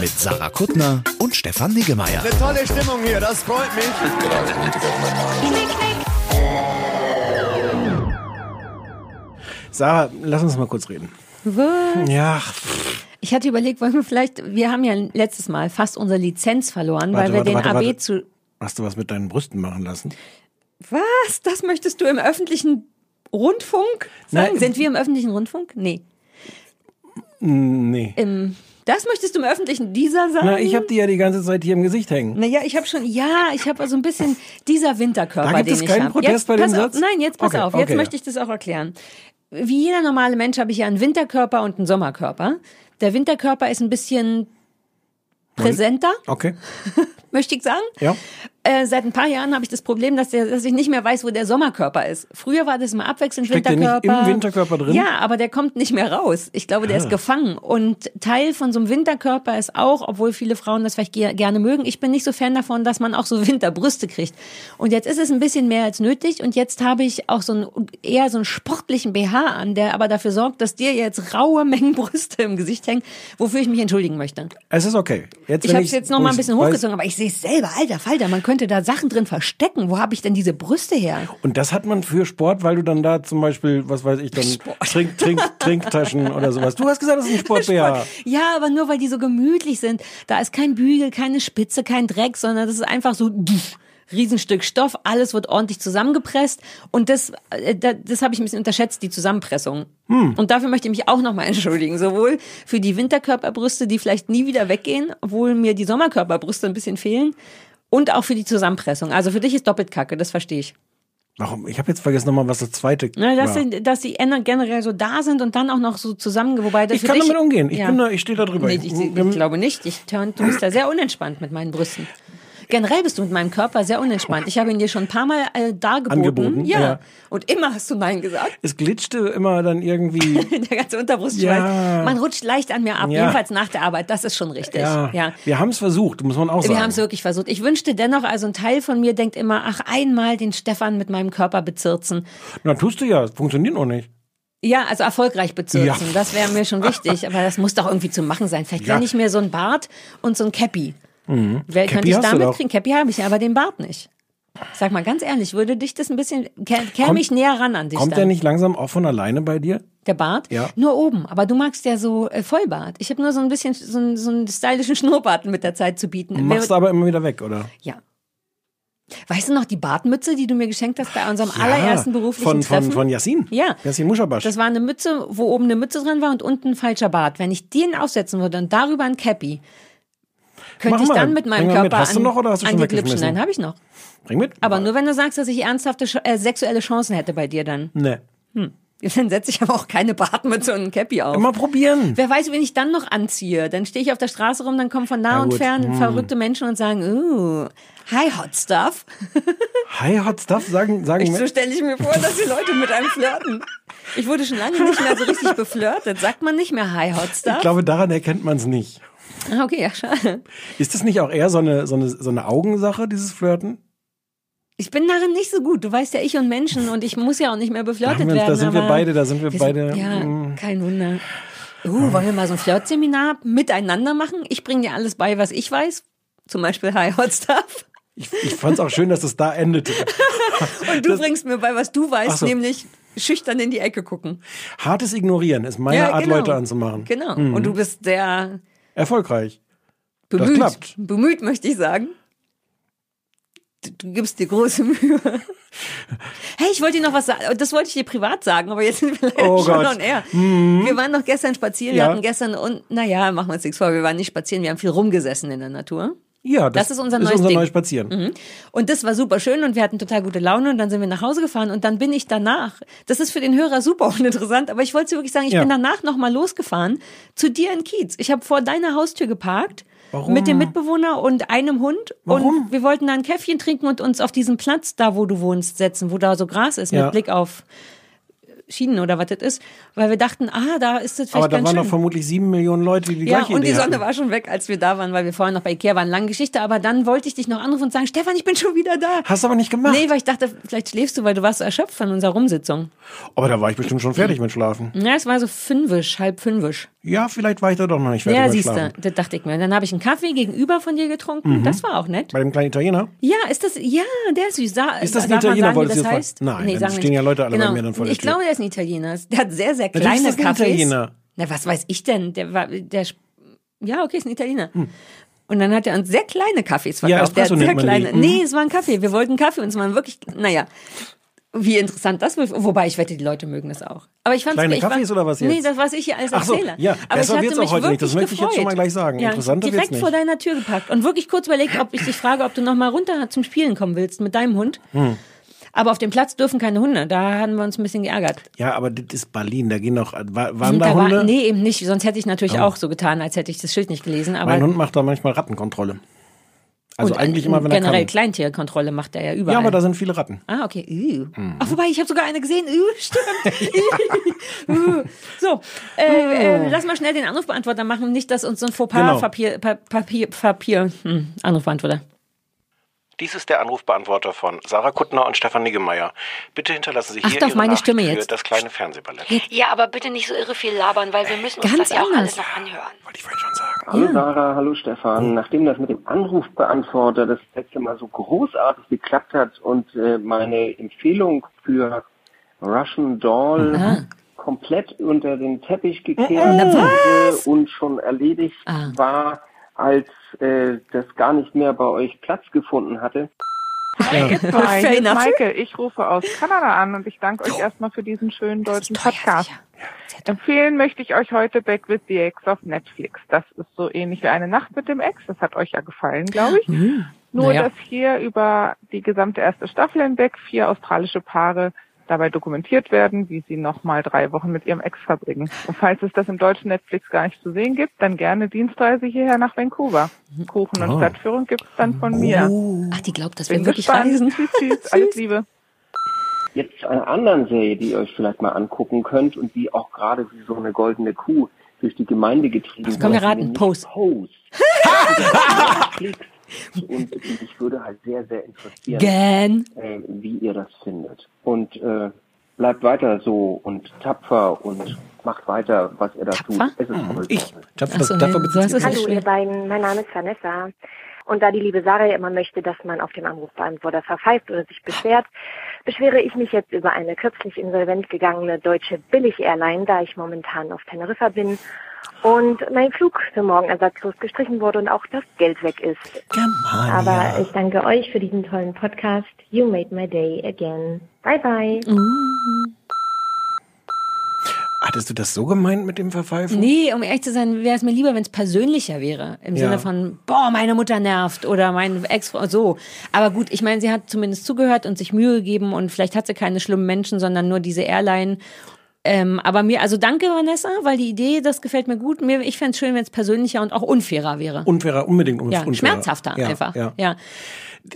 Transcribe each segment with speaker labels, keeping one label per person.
Speaker 1: Mit Sarah Kuttner und Stefan Niggemeier.
Speaker 2: Tolle Stimmung hier, das freut mich.
Speaker 3: Sarah, lass uns mal kurz reden.
Speaker 4: Was?
Speaker 3: Ja,
Speaker 4: Ich hatte überlegt, wollen wir vielleicht, wir haben ja letztes Mal fast unsere Lizenz verloren,
Speaker 3: Warte,
Speaker 4: weil wir
Speaker 3: warte,
Speaker 4: den
Speaker 3: warte,
Speaker 4: AB
Speaker 3: warte.
Speaker 4: zu.
Speaker 3: hast du was mit deinen Brüsten machen lassen?
Speaker 4: Was? Das möchtest du im öffentlichen Rundfunk sagen?
Speaker 3: Nein.
Speaker 4: Sind wir im öffentlichen Rundfunk? Nee.
Speaker 3: Nee.
Speaker 4: Im, das möchtest du im öffentlichen dieser sagen?
Speaker 3: Na, ich habe die ja die ganze Zeit hier im Gesicht hängen.
Speaker 4: Naja, ich habe schon, ja, ich habe so ein bisschen dieser Winterkörper,
Speaker 3: Da gibt
Speaker 4: den
Speaker 3: es
Speaker 4: ich
Speaker 3: keinen
Speaker 4: habe.
Speaker 3: Protest
Speaker 4: jetzt,
Speaker 3: bei dem
Speaker 4: pass auf,
Speaker 3: Satz?
Speaker 4: Nein, jetzt pass
Speaker 3: Okay,
Speaker 4: auf, jetzt
Speaker 3: okay,
Speaker 4: möchte ich das auch erklären. Wie jeder normale Mensch habe ich ja einen Winterkörper und einen Sommerkörper. Der Winterkörper ist ein bisschen präsenter,
Speaker 3: Okay.
Speaker 4: möchte ich sagen.
Speaker 3: Ja.
Speaker 4: Äh, seit ein paar Jahren habe ich das Problem, dass, der, dass ich nicht mehr weiß, wo der Sommerkörper ist. Früher war das immer abwechselnd
Speaker 3: Steckt der nicht
Speaker 4: Winterkörper.
Speaker 3: im Winterkörper drin?
Speaker 4: Ja, aber der kommt nicht mehr raus. Ich glaube, der ist gefangen. Und Teil von so einem Winterkörper ist auch, obwohl viele Frauen das vielleicht ge- gerne mögen, ich bin nicht so Fan davon, dass man auch so Winterbrüste kriegt. Und jetzt ist es ein bisschen mehr als nötig. Und jetzt habe ich auch so einen, eher so einen sportlichen BH an, der aber dafür sorgt, dass dir jetzt raue Mengen Brüste im Gesicht hängen, wofür ich mich entschuldigen möchte.
Speaker 3: Es ist okay. Jetzt,
Speaker 4: Ich habe es jetzt noch mal ein bisschen hochgezogen, aber ich sehe es selber, alter Falter, man könnte da Sachen drin verstecken. Wo habe ich denn diese Brüste her?
Speaker 3: Und das hat man für Sport, weil du dann da zum Beispiel, was weiß ich, dann Trink, Trink, Trinktaschen oder sowas. Du hast gesagt, das ist ein Sport BH.
Speaker 4: Ja, aber nur weil die so gemütlich sind. Da ist kein Bügel, keine Spitze, kein Dreck, sondern das ist einfach so Riesenstück Stoff, alles wird ordentlich zusammengepresst und das, äh, da- das habe ich ein bisschen unterschätzt, die Zusammenpressung.
Speaker 3: Hm.
Speaker 4: Und dafür möchte ich mich auch nochmal entschuldigen, sowohl für die Winterkörperbrüste, die vielleicht nie wieder weggehen, obwohl mir die Sommerkörperbrüste ein bisschen fehlen, und auch für die Zusammenpressung. Also für dich ist doppelt Kacke, das verstehe ich.
Speaker 3: Warum? Ich habe jetzt vergessen nochmal, was das zweite
Speaker 4: Ne, dass,
Speaker 3: war.
Speaker 4: sie, dass sie ener- generell so da sind und dann auch noch so zusammen, wobei das
Speaker 3: Ich kann
Speaker 4: dich,
Speaker 3: damit umgehen. Ich
Speaker 4: Ja.
Speaker 3: bin da, ich stehe da drüber.
Speaker 4: Nee, ich, ich, ich glaube nicht. Ich, du bist da sehr unentspannt mit meinen Brüsten. Generell bist du mit meinem Körper sehr unentspannt. Ich habe ihn dir schon ein paar Mal äh, dargeboten.
Speaker 3: Angeboten,
Speaker 4: ja.
Speaker 3: ja.
Speaker 4: Und immer hast du Nein gesagt.
Speaker 3: es glitschte immer dann irgendwie.
Speaker 4: Der ganze Unterbrustschweiß.
Speaker 3: Ja.
Speaker 4: Man rutscht leicht an mir ab.
Speaker 3: Ja.
Speaker 4: Jedenfalls nach der Arbeit. Das ist schon richtig.
Speaker 3: ja,
Speaker 4: ja.
Speaker 3: wir haben es versucht, muss man auch sagen.
Speaker 4: Wir haben es wirklich versucht. Ich wünschte dennoch, also ein Teil von mir denkt immer, ach, einmal den Stefan mit meinem Körper bezirzen.
Speaker 3: Na, tust du ja, funktioniert noch nicht.
Speaker 4: Ja, also erfolgreich bezirzen.
Speaker 3: Ja.
Speaker 4: Das wäre mir schon wichtig. Aber das muss doch irgendwie zu machen sein. Vielleicht
Speaker 3: Ja.
Speaker 4: ich mir so ein Bart und so ein Cappy. Wer
Speaker 3: Cappy
Speaker 4: könnte ich
Speaker 3: hast du
Speaker 4: damit
Speaker 3: doch.
Speaker 4: kriegen? Cappy habe ich, aber den Bart nicht. Sag mal ganz ehrlich, würde dich das ein bisschen, kä- käme ich näher ran an dich
Speaker 3: Kommt
Speaker 4: dann?
Speaker 3: der nicht langsam auch von alleine bei dir?
Speaker 4: Der Bart?
Speaker 3: Ja.
Speaker 4: Nur oben. Aber du magst ja so äh, Vollbart. Ich habe nur so ein bisschen so, einen- so einen stylischen Schnurrbart mit der Zeit zu bieten.
Speaker 3: Machst du
Speaker 4: Wer-
Speaker 3: aber immer wieder weg, oder?
Speaker 4: ja. Weißt du noch die Bartmütze, die du mir geschenkt hast bei unserem allerersten beruflichen
Speaker 3: von,
Speaker 4: Treffen?
Speaker 3: Von, von Yassin?
Speaker 4: Ja.
Speaker 3: Yassin Muschabasch.
Speaker 4: Das war eine Mütze, wo oben eine Mütze dran war und unten ein falscher Bart. Wenn ich den aufsetzen würde und darüber ein Cappy, könnte ich
Speaker 3: mal.
Speaker 4: dann mit meinem
Speaker 3: mal mit.
Speaker 4: Körper
Speaker 3: Hast du noch oder hast du schon weggeschmissen?
Speaker 4: Nein, habe ich noch.
Speaker 3: Bring mit.
Speaker 4: Aber nur wenn du sagst, dass ich ernsthafte äh, sexuelle Chancen hätte bei dir dann.
Speaker 3: Nee.
Speaker 4: Dann setze ich aber auch keine Bartmütze und ein Cappy auf.
Speaker 3: Mal probieren.
Speaker 4: Wer weiß, wen ich dann noch anziehe. Dann stehe ich auf der Straße rum, dann kommen von nah
Speaker 3: Ja,
Speaker 4: und fern
Speaker 3: Hm.
Speaker 4: verrückte Menschen und sagen, uh, hi Hot Stuff.
Speaker 3: Hi, Hot Stuff, sagen, sagen
Speaker 4: Ich, so stelle ich mir vor, dass die Leute mit einem flirten. Ich wurde schon lange nicht mehr so richtig beflirtet. Sagt man nicht mehr Hi Hot Stuff?
Speaker 3: Ich glaube, daran erkennt man es nicht.
Speaker 4: Ah, okay, ja, schade.
Speaker 3: Ist das nicht auch eher so eine, so eine, so eine Augensache, dieses Flirten?
Speaker 4: Ich bin darin nicht so gut. Du weißt ja, ich und Menschen und ich muss ja auch nicht mehr
Speaker 3: Da,
Speaker 4: beflirtet
Speaker 3: haben wir
Speaker 4: werden.
Speaker 3: da sind wir beide, da sind wir,
Speaker 4: wir
Speaker 3: beide.
Speaker 4: Sind, ja,
Speaker 3: mm.
Speaker 4: kein Wunder. Uh, wollen wir mal so ein Flirtseminar miteinander machen? Ich bringe dir alles bei, was ich weiß. Zum Beispiel Hi Hot Stuff.
Speaker 3: Ich, ich fand es auch schön, dass es da endete.
Speaker 4: Und du bringst mir bei, was du weißt,
Speaker 3: so.
Speaker 4: nämlich schüchtern in die Ecke gucken.
Speaker 3: Hartes Ignorieren ist meine Art,
Speaker 4: genau.
Speaker 3: Leute anzumachen.
Speaker 4: Genau. Und du bist sehr
Speaker 3: Erfolgreich.
Speaker 4: bemüht.
Speaker 3: klappt.
Speaker 4: Bemüht, möchte ich sagen. Du, du gibst dir große Mühe. Hey, ich wollte dir noch was sagen. Das wollte ich dir privat sagen, aber jetzt sind wir leider
Speaker 3: Oh
Speaker 4: schon
Speaker 3: Gott.
Speaker 4: on air. Wir waren noch gestern spazieren. Wir
Speaker 3: Ja.
Speaker 4: hatten gestern und, naja, machen wir uns nichts vor. Wir waren nicht spazieren. Wir haben viel rumgesessen in der Natur.
Speaker 3: Ja, das,
Speaker 4: Das ist unser
Speaker 3: ist
Speaker 4: neues
Speaker 3: unser
Speaker 4: Ding.
Speaker 3: neues Spazieren.
Speaker 4: Und das war super schön und wir hatten total gute Laune und dann sind wir nach Hause gefahren und dann bin ich danach, das ist für den Hörer super uninteressant, aber ich wollte wirklich sagen, ich
Speaker 3: Ja.
Speaker 4: bin danach nochmal losgefahren zu dir in Kiez. Ich habe vor deiner Haustür geparkt
Speaker 3: Warum?
Speaker 4: Mit dem Mitbewohner und einem Hund.
Speaker 3: Warum?
Speaker 4: Und wir wollten da ein Käffchen trinken und uns auf diesen Platz da, wo du wohnst, setzen, wo da so Gras ist,
Speaker 3: Ja.
Speaker 4: mit Blick auf Schienen oder was das ist. Weil wir dachten, ah, da ist das vielleicht
Speaker 3: Aber da
Speaker 4: ganz
Speaker 3: waren
Speaker 4: schön.
Speaker 3: doch vermutlich sieben Millionen Leute, die die
Speaker 4: Ja,
Speaker 3: gleiche
Speaker 4: und die
Speaker 3: Idee
Speaker 4: Sonne
Speaker 3: hatten.
Speaker 4: war schon weg, als wir da waren, weil wir vorher noch bei Ikea waren. Lange Geschichte, aber dann wollte ich dich noch anrufen und sagen, Stefan, ich bin schon wieder da.
Speaker 3: Hast du aber nicht gemacht.
Speaker 4: Nee, weil ich dachte, vielleicht schläfst du, weil du warst so erschöpft von unserer Rumsitzung.
Speaker 3: Aber da war ich bestimmt schon fertig mit Schlafen.
Speaker 4: Ja, es war so fünfisch, halb fünfisch.
Speaker 3: Ja, vielleicht war ich da doch noch nicht fertig
Speaker 4: Ja,
Speaker 3: mit
Speaker 4: siehst du, das dachte ich mir. Dann habe ich einen Kaffee gegenüber von dir getrunken. Das war auch nett.
Speaker 3: Bei dem kleinen Italiener?
Speaker 4: Ja, ist das, ja, der ist süß. Sa
Speaker 3: Ist das ein
Speaker 4: darf man
Speaker 3: Italiener,
Speaker 4: sagen, wie
Speaker 3: wolltest
Speaker 4: das
Speaker 3: jetzt
Speaker 4: heißt?
Speaker 3: fragen? Nein, dann
Speaker 4: sagen wir
Speaker 3: stehen
Speaker 4: nicht.
Speaker 3: ja Leute alle bei
Speaker 4: genau.
Speaker 3: mir dann vor der
Speaker 4: Ich
Speaker 3: Tür.
Speaker 4: glaube, der ist ein Italiener. Der hat sehr, sehr kleine
Speaker 3: ist das ein. Italiener.
Speaker 4: Na, was weiß ich denn? Der war, der, ja, okay, ist ein Italiener. Und dann hat er uns sehr kleine Kaffees
Speaker 3: Hm. Ja,
Speaker 4: verkauft. der sehr
Speaker 3: man die.
Speaker 4: kleine.
Speaker 3: Mhm.
Speaker 4: Nee, es war ein Kaffee. Wir wollten Kaffee und es waren wirklich, naja. Wie interessant das wohl. Wobei ich wette, die Leute mögen das auch. Aber ich fand's,
Speaker 3: Kleine
Speaker 4: ich
Speaker 3: Kaffees oder was
Speaker 4: Nee,
Speaker 3: jetzt?
Speaker 4: das was ich hier als
Speaker 3: Ach so, ja,
Speaker 4: Aber
Speaker 3: besser
Speaker 4: ich hatte
Speaker 3: wird's auch heute nicht. Das möchte ich jetzt schon mal gleich sagen.
Speaker 4: Ja,
Speaker 3: Interessanter wird's
Speaker 4: direkt
Speaker 3: nicht.
Speaker 4: vor deiner Tür gepackt und wirklich kurz überlegt, ob ich dich frage, ob du noch mal runter zum Spielen kommen willst mit deinem Hund.
Speaker 3: Hm.
Speaker 4: Aber auf dem Platz dürfen keine Hunde. Da haben wir uns ein bisschen geärgert.
Speaker 3: Ja, aber das ist Berlin, da gehen doch, war, waren da,
Speaker 4: da
Speaker 3: Hunde? Oh.
Speaker 4: war, nee, eben nicht. Sonst hätte ich natürlich auch so getan, als hätte ich das Schild nicht gelesen. Aber
Speaker 3: mein Hund macht da manchmal Rattenkontrolle. Also
Speaker 4: und
Speaker 3: eigentlich immer, wenn er
Speaker 4: generell. Kleintierkontrolle macht er ja überall.
Speaker 3: Ja, aber da sind viele Ratten.
Speaker 4: Ah, okay.
Speaker 3: Mhm.
Speaker 4: Ach, wobei, ich habe sogar eine gesehen. Uh, stimmt. So, äh, äh, lass mal schnell den Anrufbeantworter machen. Nicht, dass uns so ein Fauxpas
Speaker 3: Genau.
Speaker 4: Papier, pa Papier, Papier, hm, Anrufbeantworter.
Speaker 3: Dies ist der Anrufbeantworter von Sarah Kuttner und Stefan Niggemeier. Bitte hinterlassen Sie hier
Speaker 4: Achte auf
Speaker 3: Ihre
Speaker 4: meine
Speaker 3: Nachricht
Speaker 4: Stimme
Speaker 3: für
Speaker 4: jetzt.
Speaker 3: das kleine Fernsehballett.
Speaker 5: Ja, aber bitte nicht so irre viel labern, weil wir müssen uns
Speaker 4: Ganz
Speaker 5: das ja auch
Speaker 4: anders.
Speaker 5: alles noch anhören.
Speaker 3: Wollte ich vorhin schon sagen.
Speaker 6: Hallo Sarah, hallo Stefan. Nachdem das mit dem Anrufbeantworter das letzte Mal so großartig geklappt hat und äh, meine Empfehlung für Russian Doll komplett unter den Teppich gekehrt wurde und schon erledigt
Speaker 4: Ah.
Speaker 6: war, als äh, das gar nicht mehr bei euch Platz gefunden hatte,
Speaker 7: Hi, ist
Speaker 4: enough.
Speaker 7: Maike. Ich rufe aus Kanada an und ich danke euch erstmal für diesen schönen deutschen Podcast. Empfehlen möchte ich euch heute Back with the Ex auf Netflix. Das ist so ähnlich wie eine Nacht mit dem Ex. Das hat euch ja gefallen, glaube ich. Nur,
Speaker 4: Naja.
Speaker 7: dass hier über die gesamte erste Staffel hinweg vier australische Paare dabei dokumentiert werden, wie sie nochmal drei Wochen mit ihrem Ex verbringen. Und falls es das im deutschen Netflix gar nicht zu sehen gibt, dann gerne Dienstreise hierher nach Vancouver. Kuchen und
Speaker 3: Oh.
Speaker 7: Stadtführung gibt's dann von mir.
Speaker 4: Ach, die glaubt, dass wir
Speaker 7: Bin
Speaker 4: wirklich
Speaker 7: gespannt.
Speaker 4: reisen.
Speaker 7: Tschüss, tschüss. Alles Liebe.
Speaker 6: Jetzt zu einer anderen Serie, die ihr euch vielleicht mal angucken könnt und die auch gerade wie so eine goldene Kuh durch die Gemeinde getrieben wird.
Speaker 4: Komm, wir raten. Pose.
Speaker 6: Pose. Klicks. Und mich würde halt sehr, sehr interessieren, äh, wie ihr das findet. Und äh, bleibt weiter so und tapfer und macht weiter, was ihr da
Speaker 4: Tapfer?
Speaker 6: tut. Es ist toll.
Speaker 3: Ich. Dafür,
Speaker 4: Ach so,
Speaker 3: dafür
Speaker 4: nee,
Speaker 8: Hallo ihr beiden, mein Name ist Vanessa. Und da die liebe Sarah ja immer möchte, dass man auf dem Anrufbeantworter verpfeift oder sich beschwert, beschwere ich mich jetzt über eine kürzlich insolvent gegangene deutsche Billig-Airline, da ich momentan auf Teneriffa bin und mein Flug für morgen ersatzlos gestrichen wurde und auch das Geld weg ist.
Speaker 3: Germania.
Speaker 8: Aber ich danke euch für diesen tollen Podcast. You made my day again. Bye bye.
Speaker 3: Hattest du das so gemeint mit dem Verpfeifen?
Speaker 4: Nee, um ehrlich zu sein, wäre es mir lieber, wenn es persönlicher wäre. Im
Speaker 3: Ja.
Speaker 4: Sinne von, boah, meine Mutter nervt oder mein Ex, so. Aber gut, ich meine, sie hat zumindest zugehört und sich Mühe gegeben und vielleicht hat sie keine schlimmen Menschen, sondern nur diese Airline. Ähm, aber mir, also danke Vanessa, weil die Idee, das gefällt mir gut. Mir, ich fände es schön, wenn es persönlicher und auch unfairer wäre.
Speaker 3: Unfairer, unbedingt un
Speaker 4: ja,
Speaker 3: unfairer.
Speaker 4: schmerzhafter
Speaker 3: ja,
Speaker 4: einfach.
Speaker 3: Ja.
Speaker 4: ja.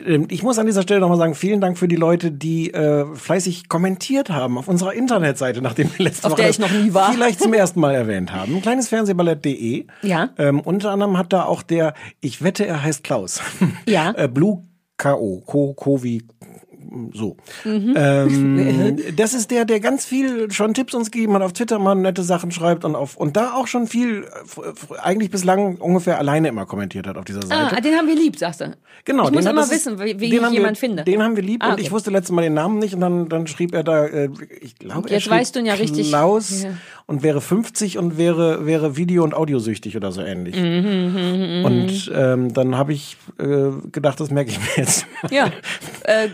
Speaker 3: Ähm, Ich muss an dieser Stelle nochmal sagen, vielen Dank für die Leute, die äh, fleißig kommentiert haben auf unserer Internetseite, nachdem wir letzte
Speaker 4: Auf
Speaker 3: Woche
Speaker 4: der ich noch nie war.
Speaker 3: vielleicht zum ersten Mal erwähnt haben. Kleinesfernsehballett.de.
Speaker 4: Ja.
Speaker 3: Ähm, unter anderem hat da auch der, ich wette, er heißt Klaus.
Speaker 4: Ja.
Speaker 3: äh, Blue K.O. Ko, Ko wie so.
Speaker 4: Mhm.
Speaker 3: Ähm, das ist der, der ganz viel schon Tipps uns gegeben hat, auf Twitter mal nette Sachen schreibt und auf und da auch schon viel eigentlich bislang ungefähr alleine immer kommentiert hat auf dieser Seite.
Speaker 4: Ah, den haben wir lieb, sagst du.
Speaker 3: Genau,
Speaker 4: Ich
Speaker 3: den
Speaker 4: muss immer
Speaker 3: das
Speaker 4: wissen, wie, ich jemanden
Speaker 3: wir,
Speaker 4: finde.
Speaker 3: Den haben wir lieb
Speaker 4: Ah,
Speaker 3: und
Speaker 4: okay.
Speaker 3: ich wusste letztes Mal den Namen nicht und dann, dann schrieb er da, äh, ich glaube, er schrieb
Speaker 4: weißt du ihn ja richtig.
Speaker 3: Klaus
Speaker 4: Ja.
Speaker 3: und wäre 50 und wäre, wäre Video- und Audiosüchtig oder so ähnlich.
Speaker 4: Mhm,
Speaker 3: und ähm, dann habe ich äh, gedacht, das merke ich mir jetzt.
Speaker 4: Ja. Äh,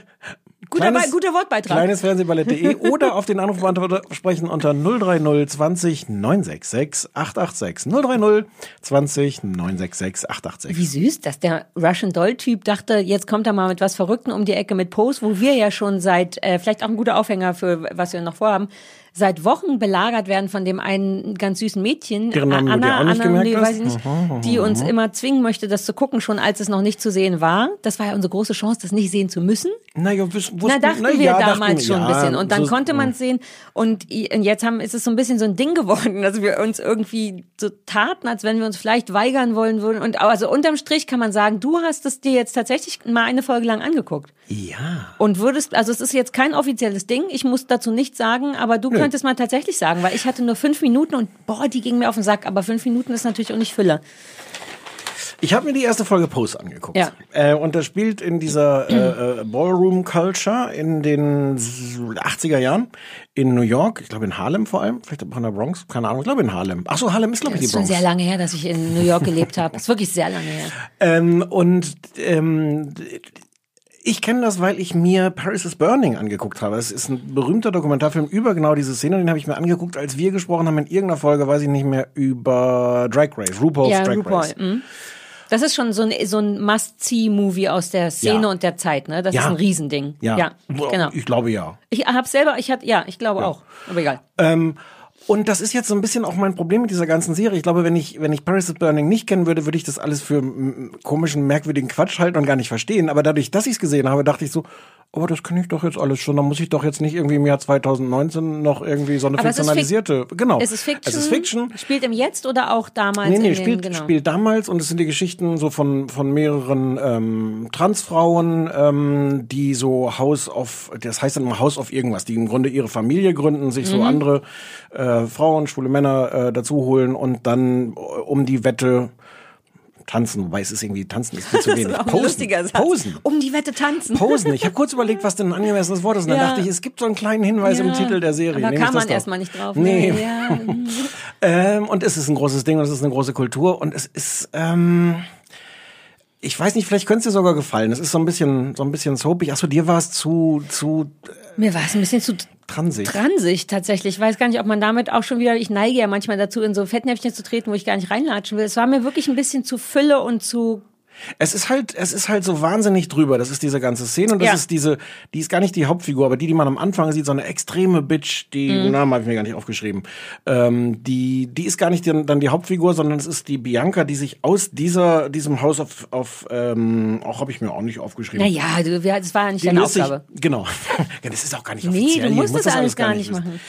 Speaker 4: guter,
Speaker 3: Kleines-
Speaker 4: Be- guter Wortbeitrag.
Speaker 3: Kleinesfernsehballett.de oder auf den Anrufbeantworter sprechen unter 030 20 966 886. 030 20 966 886.
Speaker 4: Wie süß, dass der Russian Doll-Typ dachte, jetzt kommt er mal mit was Verrückten um die Ecke mit Pose, wo wir ja schon seit, äh, vielleicht auch ein guter Aufhänger für was wir noch vorhaben, seit Wochen belagert werden von dem einen ganz süßen Mädchen,
Speaker 3: Deren Namen
Speaker 4: Anna,
Speaker 3: auch nicht
Speaker 4: Anna, nee, weiß ich nicht,
Speaker 3: Mhm,
Speaker 4: die uns immer zwingen möchte, das zu gucken, schon als es noch nicht zu sehen war. Das war ja unsere große Chance, das nicht sehen zu müssen.
Speaker 3: Naja, wus-
Speaker 4: Na,
Speaker 3: wussten-
Speaker 4: dachten
Speaker 3: na
Speaker 4: wir
Speaker 3: ja,
Speaker 4: damals
Speaker 3: dachten-
Speaker 4: schon ein
Speaker 3: ja,
Speaker 4: bisschen. Und dann
Speaker 3: so-
Speaker 4: konnte man es sehen. Und, i- und jetzt haben, ist es so ein bisschen so ein Ding geworden, dass wir uns irgendwie so taten, als wenn wir uns vielleicht weigern wollen würden. Und also unterm Strich kann man sagen, du hast es dir jetzt tatsächlich mal eine Folge lang angeguckt.
Speaker 3: Ja.
Speaker 4: Und würdest, also es ist jetzt kein offizielles Ding, ich muss dazu nichts sagen, aber du könntest mal tatsächlich sagen, weil ich hatte nur fünf Minuten und boah, die ging mir auf den Sack, aber fünf Minuten ist natürlich auch nicht Fülle.
Speaker 3: Ich habe mir die erste Folge Pose angeguckt.
Speaker 4: Ja.
Speaker 3: Äh, und das spielt in dieser äh, äh, Ballroom Culture in den 80er Jahren in New York, ich glaube in Harlem vor allem, vielleicht auch in der Bronx, keine Ahnung, ich glaube in Harlem. Ach so, Harlem ist glaube
Speaker 4: Das
Speaker 3: ich
Speaker 4: ist
Speaker 3: die
Speaker 4: schon
Speaker 3: Bronx.
Speaker 4: sehr lange her, dass ich in New York gelebt habe. Das ist wirklich sehr lange her.
Speaker 3: Ähm, und ähm, ich kenne das, weil ich mir Paris is Burning angeguckt habe. Es ist ein berühmter Dokumentarfilm über genau diese Szene. Den habe ich mir angeguckt, als wir gesprochen haben in irgendeiner Folge, weiß ich nicht mehr, über Drag Race, RuPaul's
Speaker 4: ja,
Speaker 3: Drag
Speaker 4: RuPaul.
Speaker 3: Race.
Speaker 4: mhm. Das ist schon so ein, so ein Must-See-Movie aus der Szene
Speaker 3: Ja.
Speaker 4: und der Zeit, ne? Das
Speaker 3: Ja.
Speaker 4: ist ein Riesending.
Speaker 3: Ja,
Speaker 4: ja genau.
Speaker 3: ich glaube ja.
Speaker 4: Ich habe selber, ich hatte, ja, ich glaube auch. Aber egal.
Speaker 3: Ähm, und das ist jetzt so ein bisschen auch mein Problem mit dieser ganzen Serie. Ich glaube, wenn ich, wenn ich Paris is Burning nicht kennen würde, würde ich das alles für komischen, merkwürdigen Quatsch halten und gar nicht verstehen. Aber dadurch, dass ich es gesehen habe, dachte ich so, aber das kann ich doch jetzt alles schon. Da muss ich doch jetzt nicht irgendwie im Jahr 2019 noch irgendwie so eine
Speaker 4: Aber es
Speaker 3: fiktionalisierte. Genau.
Speaker 4: Es ist Fiction.
Speaker 3: Es ist Fiction.
Speaker 4: Spielt im Jetzt oder auch damals?
Speaker 3: Nee, nee,
Speaker 4: in den,
Speaker 3: spielt,
Speaker 4: genau.
Speaker 3: spielt damals und es sind die Geschichten so von, von mehreren ähm, Transfrauen, ähm, die so House of, das heißt dann immer House of irgendwas, die im Grunde ihre Familie gründen, sich
Speaker 4: Mhm.
Speaker 3: so andere äh, Frauen, schwule Männer äh, dazu holen und dann äh, um die Wette tanzen, wobei es ist irgendwie, tanzen ist viel zu wenig. Posen. Posen.
Speaker 4: Um die Wette tanzen.
Speaker 3: Posen. Ich habe kurz überlegt, was denn ein angemessenes Wort ist. Und dann
Speaker 4: Ja.
Speaker 3: dachte ich, es gibt so einen kleinen Hinweis im
Speaker 4: Ja.
Speaker 3: Titel der Serie. Ich
Speaker 4: kam man erstmal nicht drauf.
Speaker 3: Nee.
Speaker 4: Ne? Ja.
Speaker 3: Ähm, und es ist ein großes Ding und es ist eine große Kultur und es ist, ähm, ich weiß nicht, vielleicht könnte es dir sogar gefallen. Es ist so ein bisschen, so ein bisschen soapig. Achso, dir war es zu, zu
Speaker 4: Mir war es ein bisschen zu
Speaker 3: transig.
Speaker 4: transig tatsächlich. Ich weiß gar nicht, ob man damit auch schon wieder, ich neige ja manchmal dazu, in so Fettnäpfchen zu treten, wo ich gar nicht reinlatschen will. Es war mir wirklich ein bisschen zu Fülle und zu
Speaker 3: Es ist halt, es ist halt so wahnsinnig drüber. Das ist diese ganze Szene und das
Speaker 4: Ja.
Speaker 3: ist diese, die ist gar nicht die Hauptfigur, aber die, die man am Anfang sieht, so eine extreme Bitch, die,
Speaker 4: Mhm.
Speaker 3: Namen habe ich mir gar nicht aufgeschrieben. Ähm, die, die ist gar nicht die, dann die Hauptfigur, sondern es ist die Bianca, die sich aus dieser, diesem Haus auf, auf ähm, auch habe ich mir auch nicht aufgeschrieben.
Speaker 4: Naja, du, das war ja nicht
Speaker 3: Die
Speaker 4: deine
Speaker 3: löst sich,
Speaker 4: Aufgabe.
Speaker 3: genau. das ist auch gar nicht
Speaker 4: Nee,
Speaker 3: offiziell.
Speaker 4: du
Speaker 3: Hier
Speaker 4: musst
Speaker 3: muss
Speaker 4: das alles gar nicht
Speaker 3: wissen.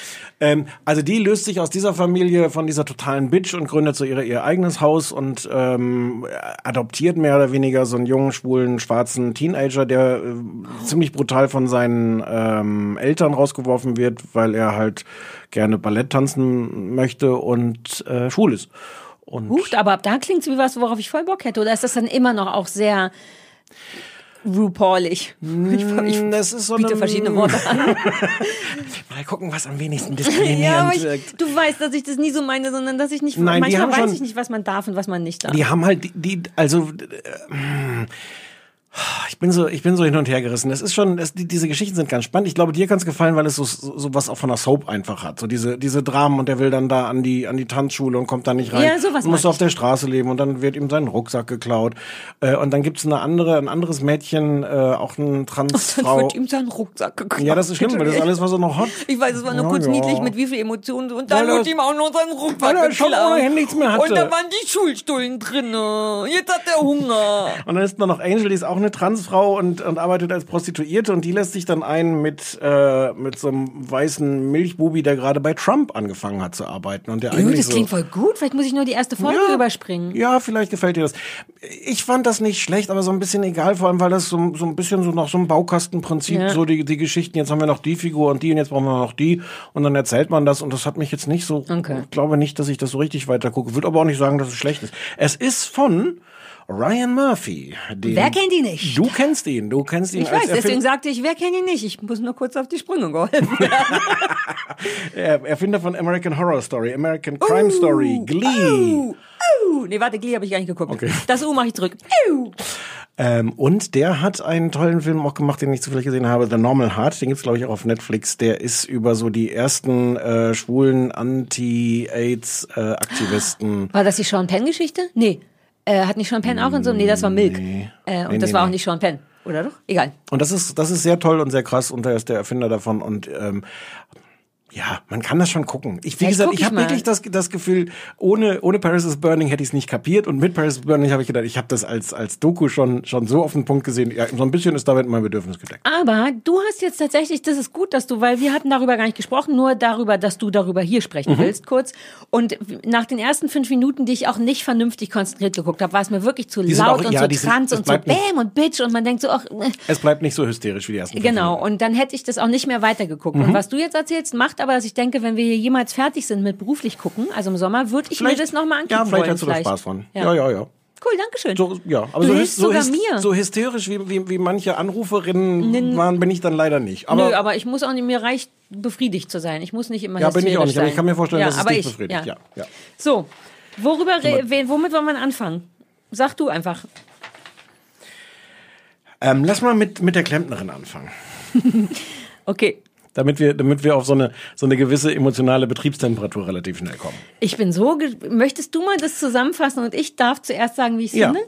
Speaker 3: Ähm, also die löst sich aus dieser Familie von dieser totalen Bitch und gründet so ihre, ihr eigenes Haus und ähm, adoptiert mehr oder weniger so einen jungen, schwulen, schwarzen Teenager, der äh, ziemlich brutal von seinen ähm, Eltern rausgeworfen wird, weil er halt gerne Ballett tanzen möchte und äh, schwul ist. Und
Speaker 4: Huch, aber ab da klingt's wie was, worauf ich voll Bock hätte. Oder ist das dann immer noch auch sehr RuPaulig? Ich, ich
Speaker 3: das ist so
Speaker 4: biete verschiedene Worte an.
Speaker 3: mal gucken, was am wenigsten diskriminierend
Speaker 4: ja, aber ich,
Speaker 3: wirkt.
Speaker 4: du weißt, dass ich das nie so meine, sondern dass ich nicht,
Speaker 3: Nein,
Speaker 4: manchmal weiß
Speaker 3: schon-
Speaker 4: ich nicht, was man darf und was man nicht darf.
Speaker 3: Die haben halt die, die also äh, ich bin so ich bin so hin und her gerissen. Es ist schon es, die, diese Geschichten sind ganz spannend. Ich glaube, dir kann es gefallen, weil es so, so, so was auch von der Soap einfach hat. So diese diese Dramen und der will dann da an die an die Tanzschule und kommt da nicht rein.
Speaker 4: Ja, sowas
Speaker 3: und muss auf der Straße leben und dann wird ihm sein Rucksack geklaut. Äh, und dann gibt's eine andere ein anderes Mädchen, äh, auch
Speaker 4: Dann
Speaker 3: Transfrau.
Speaker 4: wird ihm sein Rucksack geklaut.
Speaker 3: Ja, das ist schlimm, weil das alles, was er noch hat.
Speaker 4: Ich weiß, es war nur
Speaker 3: Ja,
Speaker 4: kurz
Speaker 3: ja.
Speaker 4: niedlich, mit wie viel Emotionen. Und
Speaker 3: Weil
Speaker 4: dann wird
Speaker 3: das-
Speaker 4: ihm auch noch sein Rucksack
Speaker 3: weil er schon
Speaker 4: geklaut.
Speaker 3: ohnehin nichts mehr hatte.
Speaker 4: Und da waren die Schulstullen drin. Jetzt hat er Hunger.
Speaker 3: Und dann ist da noch Angel, die ist auch eine Transfrau und, und arbeitet als Prostituierte und die lässt sich dann ein mit, äh, mit so einem weißen Milchbubi, der gerade bei Trump angefangen hat zu arbeiten. Und der
Speaker 4: Ew,
Speaker 3: eigentlich
Speaker 4: das
Speaker 3: so,
Speaker 4: klingt voll gut. Vielleicht muss ich nur die erste Folge
Speaker 3: Ja.
Speaker 4: überspringen.
Speaker 3: Ja, vielleicht gefällt dir das. Ich fand das nicht schlecht, aber so ein bisschen egal, vor allem, weil das so, so ein bisschen so nach so einem Baukastenprinzip,
Speaker 4: Ja.
Speaker 3: so die, die Geschichten, jetzt haben wir noch die Figur und die und jetzt brauchen wir noch die und dann erzählt man das und das hat mich jetzt nicht so,
Speaker 4: Okay.
Speaker 3: ich glaube nicht, dass ich das so richtig weiter gucke. Würde aber auch nicht sagen, dass es schlecht ist. Es ist von Ryan Murphy. Den,
Speaker 4: Wer kennt ihn nicht?
Speaker 3: Du kennst ihn, du kennst ihn
Speaker 4: Ich weiß, deswegen sagte ich, wer kennt ihn nicht? Ich muss nur kurz auf die Sprünge geholfen werden.
Speaker 3: Er- Erfinder von American Horror Story, American Crime Story, Glee.
Speaker 4: Uh, uh. Nee, warte, Glee habe ich gar nicht geguckt.
Speaker 3: Okay.
Speaker 4: Das U mache ich zurück. Uh.
Speaker 3: Ähm, und der hat einen tollen Film auch gemacht, den ich zufällig gesehen habe, The Normal Heart. Den gibt's glaube ich auch auf Netflix. Der ist über so die ersten äh, schwulen Anti-AIDS-Aktivisten.
Speaker 4: War das die Sean Penn-Geschichte? Nee. Äh, hat nicht Sean Penn auch in so einem? Nee, das war Milk.
Speaker 3: Nee.
Speaker 4: Äh, und
Speaker 3: Nee,
Speaker 4: das
Speaker 3: nee,
Speaker 4: war auch nicht Sean Penn. Oder doch? Egal.
Speaker 3: Und das ist das ist sehr toll und sehr krass. Und er ist der Erfinder davon. Und ähm, Ja, man kann das schon gucken. Ich, wie gesagt, ich
Speaker 4: ich
Speaker 3: habe wirklich das, das Gefühl, ohne, ohne Paris is Burning hätte ich es nicht kapiert und mit Paris is Burning habe ich gedacht, ich habe das als, als Doku schon, schon so auf den Punkt gesehen. Ja, so ein bisschen ist damit mein Bedürfnis gedeckt.
Speaker 4: Aber du hast jetzt tatsächlich, das ist gut, dass du, weil wir hatten darüber gar nicht gesprochen, nur darüber, dass du darüber hier sprechen
Speaker 3: Mhm.
Speaker 4: willst, kurz. Und nach den ersten fünf Minuten, die ich auch nicht vernünftig konzentriert geguckt habe, war es mir wirklich zu
Speaker 3: Die sind
Speaker 4: laut
Speaker 3: auch-
Speaker 4: und
Speaker 3: ja,
Speaker 4: so
Speaker 3: sind-
Speaker 4: trans
Speaker 3: es
Speaker 4: und so Bäm und Bitch und man denkt so, ach, äh,
Speaker 3: Es bleibt nicht so hysterisch wie die ersten fünf
Speaker 4: Genau, und dann hätte ich das auch nicht mehr weitergeguckt.
Speaker 3: Mhm.
Speaker 4: Und was du jetzt erzählst, macht aber, dass ich denke, wenn wir hier jemals fertig sind mit beruflich gucken, also im Sommer, würde ich mir
Speaker 3: Vielleicht-
Speaker 4: das nochmal angucken
Speaker 3: Ja, vielleicht
Speaker 4: wollen.
Speaker 3: hast du da Spaß von.
Speaker 4: Ja.
Speaker 3: Ja, ja, ja.
Speaker 4: Cool, danke schön.
Speaker 3: So, ja, aber
Speaker 4: Du
Speaker 3: so, so,
Speaker 4: mir.
Speaker 3: so hysterisch wie, wie, wie manche Anruferinnen waren, bin ich dann leider nicht. Aber,
Speaker 4: Nö, aber ich muss auch nicht, mir reicht befriedigt zu sein. Ich muss nicht immer
Speaker 3: ja, bin ich auch
Speaker 4: hysterisch
Speaker 3: nicht. Aber ich
Speaker 4: sein.
Speaker 3: kann mir vorstellen,
Speaker 4: ja,
Speaker 3: dass es dich
Speaker 4: ich,
Speaker 3: befriedigt.
Speaker 4: Ja.
Speaker 3: Ja. Ja.
Speaker 4: So, worüber, womit wollen wir anfangen? Sag du einfach.
Speaker 3: Ähm, lass mal mit, mit der Klempnerin anfangen.
Speaker 4: Okay.
Speaker 3: Damit wir, damit wir auf so eine, so eine gewisse emotionale Betriebstemperatur relativ schnell kommen.
Speaker 4: Ich bin so. Möchtest du mal das zusammenfassen und ich darf zuerst sagen, wie ich es
Speaker 3: Ja.
Speaker 4: finde?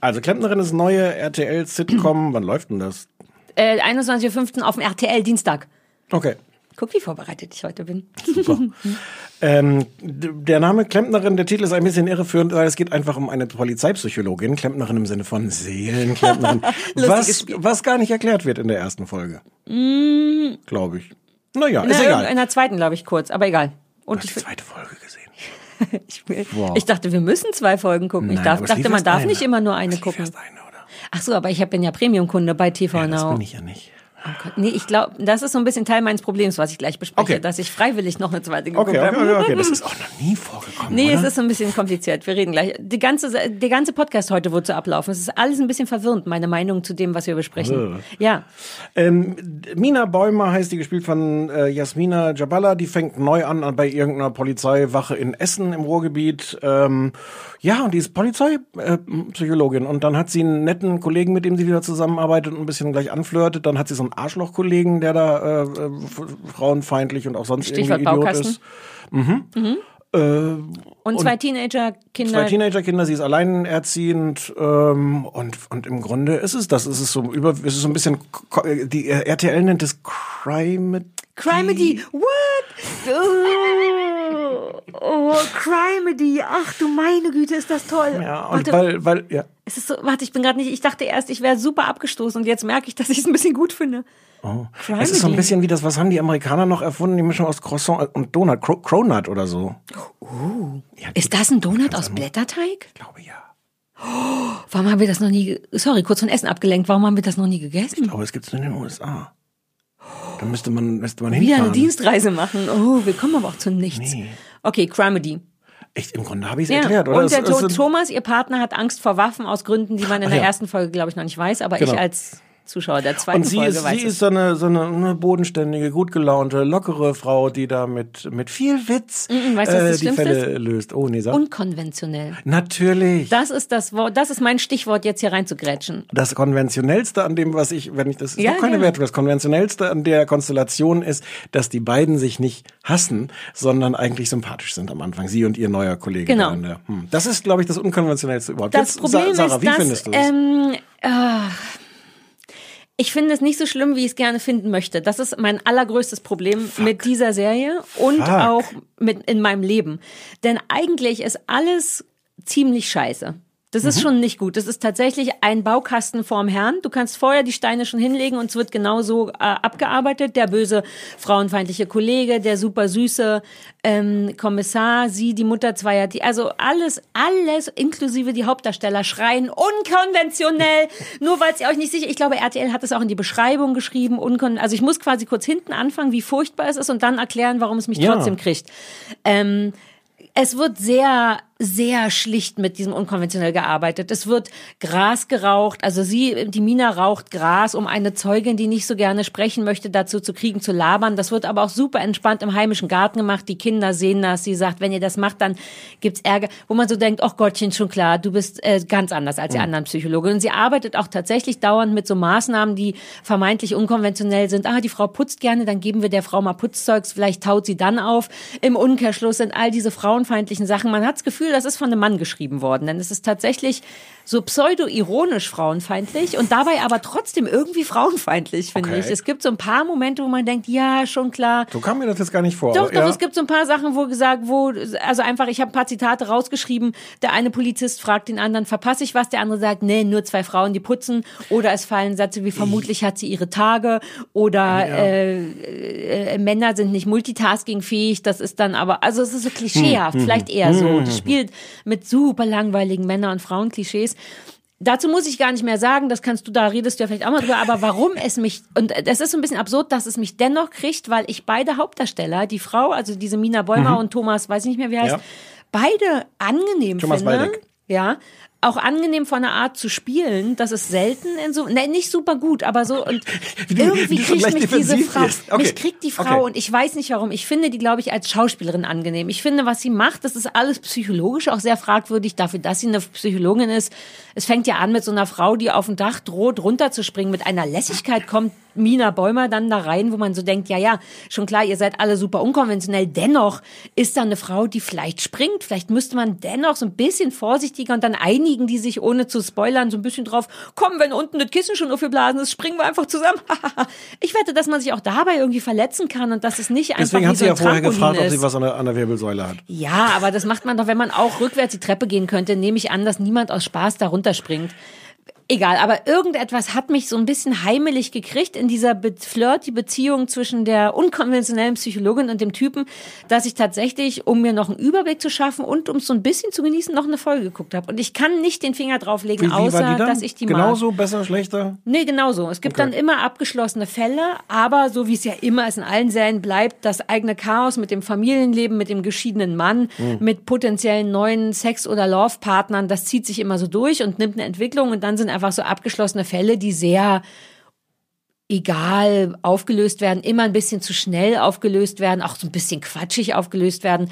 Speaker 3: Also Klempnerin ist neue RTL-Sitcom. Wann läuft denn das?
Speaker 4: Äh, 21.05. auf dem RTL Dienstag.
Speaker 3: Okay.
Speaker 4: Guck, wie vorbereitet ich heute bin.
Speaker 3: Ähm, d- der Name Klempnerin, der Titel ist ein bisschen irreführend, weil es geht einfach um eine Polizeipsychologin, Klempnerin im Sinne von Seelenklempnerin, was,
Speaker 4: Spiel.
Speaker 3: was gar nicht erklärt wird in der ersten Folge. Glaube ich. Naja, ist
Speaker 4: Na,
Speaker 3: egal.
Speaker 4: In der zweiten, glaube ich, kurz, aber egal. Und ich,
Speaker 3: die zweite Folge gesehen.
Speaker 4: ich,
Speaker 3: Wow.
Speaker 4: ich dachte, wir müssen zwei Folgen gucken. ich
Speaker 3: Nein,
Speaker 4: darf,
Speaker 3: aber es
Speaker 4: dachte, man darf
Speaker 3: eine.
Speaker 4: nicht immer nur eine gucken.
Speaker 3: eine?
Speaker 4: Ach so, aber ich bin ja Premium-Kunde bei TV
Speaker 3: Das
Speaker 4: Now.
Speaker 3: bin ich ja nicht.
Speaker 4: Oh Gott, nee, ich glaube, das ist so ein bisschen Teil meines Problems, was ich gleich bespreche,
Speaker 3: Okay.
Speaker 4: dass ich freiwillig noch eine zweite geguckt
Speaker 3: Okay, okay,
Speaker 4: habe.
Speaker 3: okay, okay. Das ist auch noch nie vorgekommen,
Speaker 4: Nee,
Speaker 3: oder?
Speaker 4: es ist so ein bisschen kompliziert. Wir reden gleich. Die ganze, der ganze Podcast heute wird so ablaufen. Es ist alles ein bisschen verwirrend, meine Meinung zu dem, was wir besprechen. Ja.
Speaker 3: Ähm, Mina Bäumer heißt die, gespielt von äh, Jasmina Jabala. Die fängt neu an an- bei irgendeiner Polizeiwache in Essen im Ruhrgebiet. Ähm, ja, und die ist Polizeipsychologin. Und dann hat sie einen netten Kollegen, mit dem sie wieder zusammenarbeitet und ein bisschen gleich anflirtet. Dann hat sie so einen Arschloch-Kollegen, der da äh, äh, frauenfeindlich und auch sonst
Speaker 4: Stichwort
Speaker 3: irgendwie Idiot ist. Mhm. Äh,
Speaker 4: Und zwei Teenager-Kinder.
Speaker 3: Zwei Teenagerkinder, sie ist alleinerziehend ähm, und und im Grunde ist es das. Es ist so über, es ist so ein bisschen die äh, RTL nennt es Crime.
Speaker 4: Crimedy. What? Oh, oh Crimedy. Ach du meine Güte, ist das toll.
Speaker 3: Ja, und
Speaker 4: warte,
Speaker 3: weil weil ja.
Speaker 4: es ist so, warte, ich bin gerade nicht, ich dachte erst, ich wäre super abgestoßen und jetzt merke ich, dass ich es ein bisschen gut finde.
Speaker 3: Oh.
Speaker 4: Crimedy.
Speaker 3: Es ist so ein bisschen wie das, was haben die Amerikaner noch erfunden? Die Mischung aus Croissant und Donut, Cro Cronut oder so.
Speaker 4: Ist das ein Donut aus Blätterteig?
Speaker 3: Ich glaube ja.
Speaker 4: Warum haben wir das noch nie, sorry, kurz von Essen abgelenkt, warum haben wir das noch nie gegessen?
Speaker 3: Aber es gibt's nur in den USA. Da müsste man müsste man
Speaker 4: Wieder
Speaker 3: hinfahren.
Speaker 4: eine Dienstreise machen. Oh, wir kommen aber auch zu nichts.
Speaker 3: Nee.
Speaker 4: Okay, Crimedy.
Speaker 3: Echt, im Grunde habe ich es
Speaker 4: Ja.
Speaker 3: erklärt, oder?
Speaker 4: Und
Speaker 3: Es-
Speaker 4: der
Speaker 3: es sind-
Speaker 4: Thomas, ihr Partner, hat Angst vor Waffen aus Gründen, die man in
Speaker 3: Ach
Speaker 4: der
Speaker 3: ja.
Speaker 4: ersten Folge, glaube ich, noch nicht weiß, aber
Speaker 3: Genau.
Speaker 4: ich als Zuschauer der zweiten
Speaker 3: Und sie
Speaker 4: Folge
Speaker 3: ist,
Speaker 4: weiß
Speaker 3: sie ist so eine, so eine, bodenständige, gut gelaunte, lockere Frau, die da mit, mit viel Witz
Speaker 4: Mm, mm, weißt
Speaker 3: äh,
Speaker 4: das
Speaker 3: die Fälle
Speaker 4: ist?
Speaker 3: löst. Oh, nee, sag.
Speaker 4: Unkonventionell.
Speaker 3: Natürlich.
Speaker 4: Das ist das Wort, das ist mein Stichwort, jetzt hier reinzugrätschen.
Speaker 3: Das konventionellste an dem, was ich, wenn ich das ist
Speaker 4: Ja,
Speaker 3: doch keine
Speaker 4: gerne.
Speaker 3: Wertung, das konventionellste an der Konstellation ist, dass die beiden sich nicht hassen, sondern eigentlich sympathisch sind am Anfang. Sie und ihr neuer Kollege.
Speaker 4: Genau.
Speaker 3: hm. Das ist, glaube ich, das unkonventionellste überhaupt.
Speaker 4: Das
Speaker 3: Jetzt,
Speaker 4: Problem
Speaker 3: Sa- Sarah,
Speaker 4: ist,
Speaker 3: wie
Speaker 4: dass
Speaker 3: findest du es?
Speaker 4: ähm, ach, ich finde es nicht so schlimm, wie ich es gerne finden möchte. Das ist mein allergrößtes Problem mit dieser Serie und
Speaker 3: Fuck.
Speaker 4: auch mit in meinem Leben. Denn eigentlich ist alles ziemlich scheiße. Das
Speaker 3: Mhm.
Speaker 4: ist schon nicht gut. Das ist tatsächlich ein Baukasten vorm Herrn. Du kannst vorher die Steine schon hinlegen und es wird genauso äh, abgearbeitet. Der böse frauenfeindliche Kollege, der super süße ähm, Kommissar, sie, die Mutter zweier, die, also alles, alles inklusive die Hauptdarsteller schreien unkonventionell. Nur weil ihr euch nicht sicher, ich glaube, RTL hat es auch in die Beschreibung geschrieben. Unkon also ich muss quasi kurz hinten anfangen, wie furchtbar es ist und dann erklären, warum es mich
Speaker 3: Ja.
Speaker 4: trotzdem kriegt. Ähm, es wird sehr, sehr schlicht mit diesem unkonventionell gearbeitet. Es wird Gras geraucht. Also sie, die Mina raucht Gras, um eine Zeugin, die nicht so gerne sprechen möchte, dazu zu kriegen, zu labern. Das wird aber auch super entspannt im heimischen Garten gemacht. Die Kinder sehen das. Sie sagt, wenn ihr das macht, dann gibt's Ärger. Wo man so denkt, ach Gottchen, schon klar, du bist äh, ganz anders als die anderen Psychologen. Und sie arbeitet auch tatsächlich dauernd mit so Maßnahmen, die vermeintlich unkonventionell sind. Ah, die Frau putzt gerne, dann geben wir der Frau mal Putzzeugs, vielleicht taut sie dann auf. Im Umkehrschluss sind all diese frauenfeindlichen Sachen. Man hat das Gefühl, das ist von einem Mann geschrieben worden, denn es ist tatsächlich so pseudo-ironisch frauenfeindlich und dabei aber trotzdem irgendwie frauenfeindlich, finde
Speaker 3: Okay.
Speaker 4: ich. Es gibt so ein paar Momente, wo man denkt, ja, schon klar.
Speaker 3: So kam mir das jetzt gar nicht vor.
Speaker 4: Doch,
Speaker 3: aber
Speaker 4: doch,
Speaker 3: ja.
Speaker 4: es gibt so ein paar Sachen, wo gesagt, wo, also einfach, ich habe ein paar Zitate rausgeschrieben. Der eine Polizist fragt den anderen, verpasse ich was? Der andere sagt, nee, nur zwei Frauen, die putzen. Oder es fallen Sätze wie, vermutlich hat sie ihre Tage. Oder äh, äh, Männer sind nicht multitaskingfähig. Das ist dann aber, also es ist so klischeehaft,
Speaker 3: Hm,
Speaker 4: vielleicht eher so. Das spielt mit super langweiligen Männer- und Frauenklischees. Dazu muss ich gar nicht mehr sagen, das kannst du, da redest du ja vielleicht auch mal drüber, aber warum es mich, und es ist so ein bisschen absurd, dass es mich dennoch kriegt, weil ich beide Hauptdarsteller, die Frau, also diese Mina Bäumer und Thomas, weiß ich nicht mehr, wie heißt,
Speaker 3: Ja.
Speaker 4: beide angenehm
Speaker 3: Thomas
Speaker 4: finde.
Speaker 3: Waldeck.
Speaker 4: Ja. Auch angenehm von der Art zu spielen, das ist selten in so, ne, nicht super gut, aber so, und
Speaker 3: du-
Speaker 4: irgendwie
Speaker 3: wie du
Speaker 4: kriegt mich diese Frau.
Speaker 3: Okay.
Speaker 4: mich kriegt die Frau
Speaker 3: Okay.
Speaker 4: und ich weiß nicht warum. Ich finde die, glaube ich, als Schauspielerin angenehm. Ich finde, was sie macht, das ist alles psychologisch auch sehr fragwürdig dafür, dass sie eine Psychologin ist. Es fängt ja an mit so einer Frau, die auf dem Dach droht, runterzuspringen. Mit einer Lässigkeit kommt Mina Bäumer dann da rein, wo man so denkt, ja, ja, schon klar, ihr seid alle super unkonventionell. Dennoch ist da eine Frau, die vielleicht springt. Vielleicht müsste man dennoch so ein bisschen vorsichtiger und dann einigen die sich, ohne zu spoilern, so ein bisschen drauf, komm, wenn unten das Kissen schon aufgeblasen ist, springen wir einfach zusammen. ich wette, dass man sich auch dabei irgendwie verletzen kann und dass es nicht einfach
Speaker 3: Deswegen hat
Speaker 4: so
Speaker 3: sie
Speaker 4: ein
Speaker 3: ja vorher
Speaker 4: Trampolin
Speaker 3: gefragt, ob
Speaker 4: ist.
Speaker 3: sie was an der, an der Wirbelsäule hat.
Speaker 4: Ja, aber das macht man doch, wenn man auch rückwärts die Treppe gehen könnte, nehme ich an, dass niemand aus Spaß da runterspringt. Egal, aber irgendetwas hat mich so ein bisschen heimelig gekriegt in dieser be flirty Beziehung zwischen der unkonventionellen Psychologin und dem Typen, dass ich tatsächlich, um mir noch einen Überblick zu schaffen und um es so ein bisschen zu genießen, noch eine Folge geguckt habe. Und ich kann nicht den Finger drauflegen,
Speaker 3: Wie, wie
Speaker 4: außer dass ich die mag.
Speaker 3: Genauso, besser, schlechter?
Speaker 4: Nee, genau so. Es gibt
Speaker 3: Okay.
Speaker 4: dann immer abgeschlossene Fälle, aber so wie es ja immer ist in allen Serien bleibt, das eigene Chaos mit dem Familienleben, mit dem geschiedenen Mann,
Speaker 3: Hm.
Speaker 4: mit potenziellen neuen Sex- oder Love-Partnern, das zieht sich immer so durch und nimmt eine Entwicklung und dann sind einfach so abgeschlossene Fälle, die sehr egal aufgelöst werden, immer ein bisschen zu schnell aufgelöst werden, auch so ein bisschen quatschig aufgelöst werden.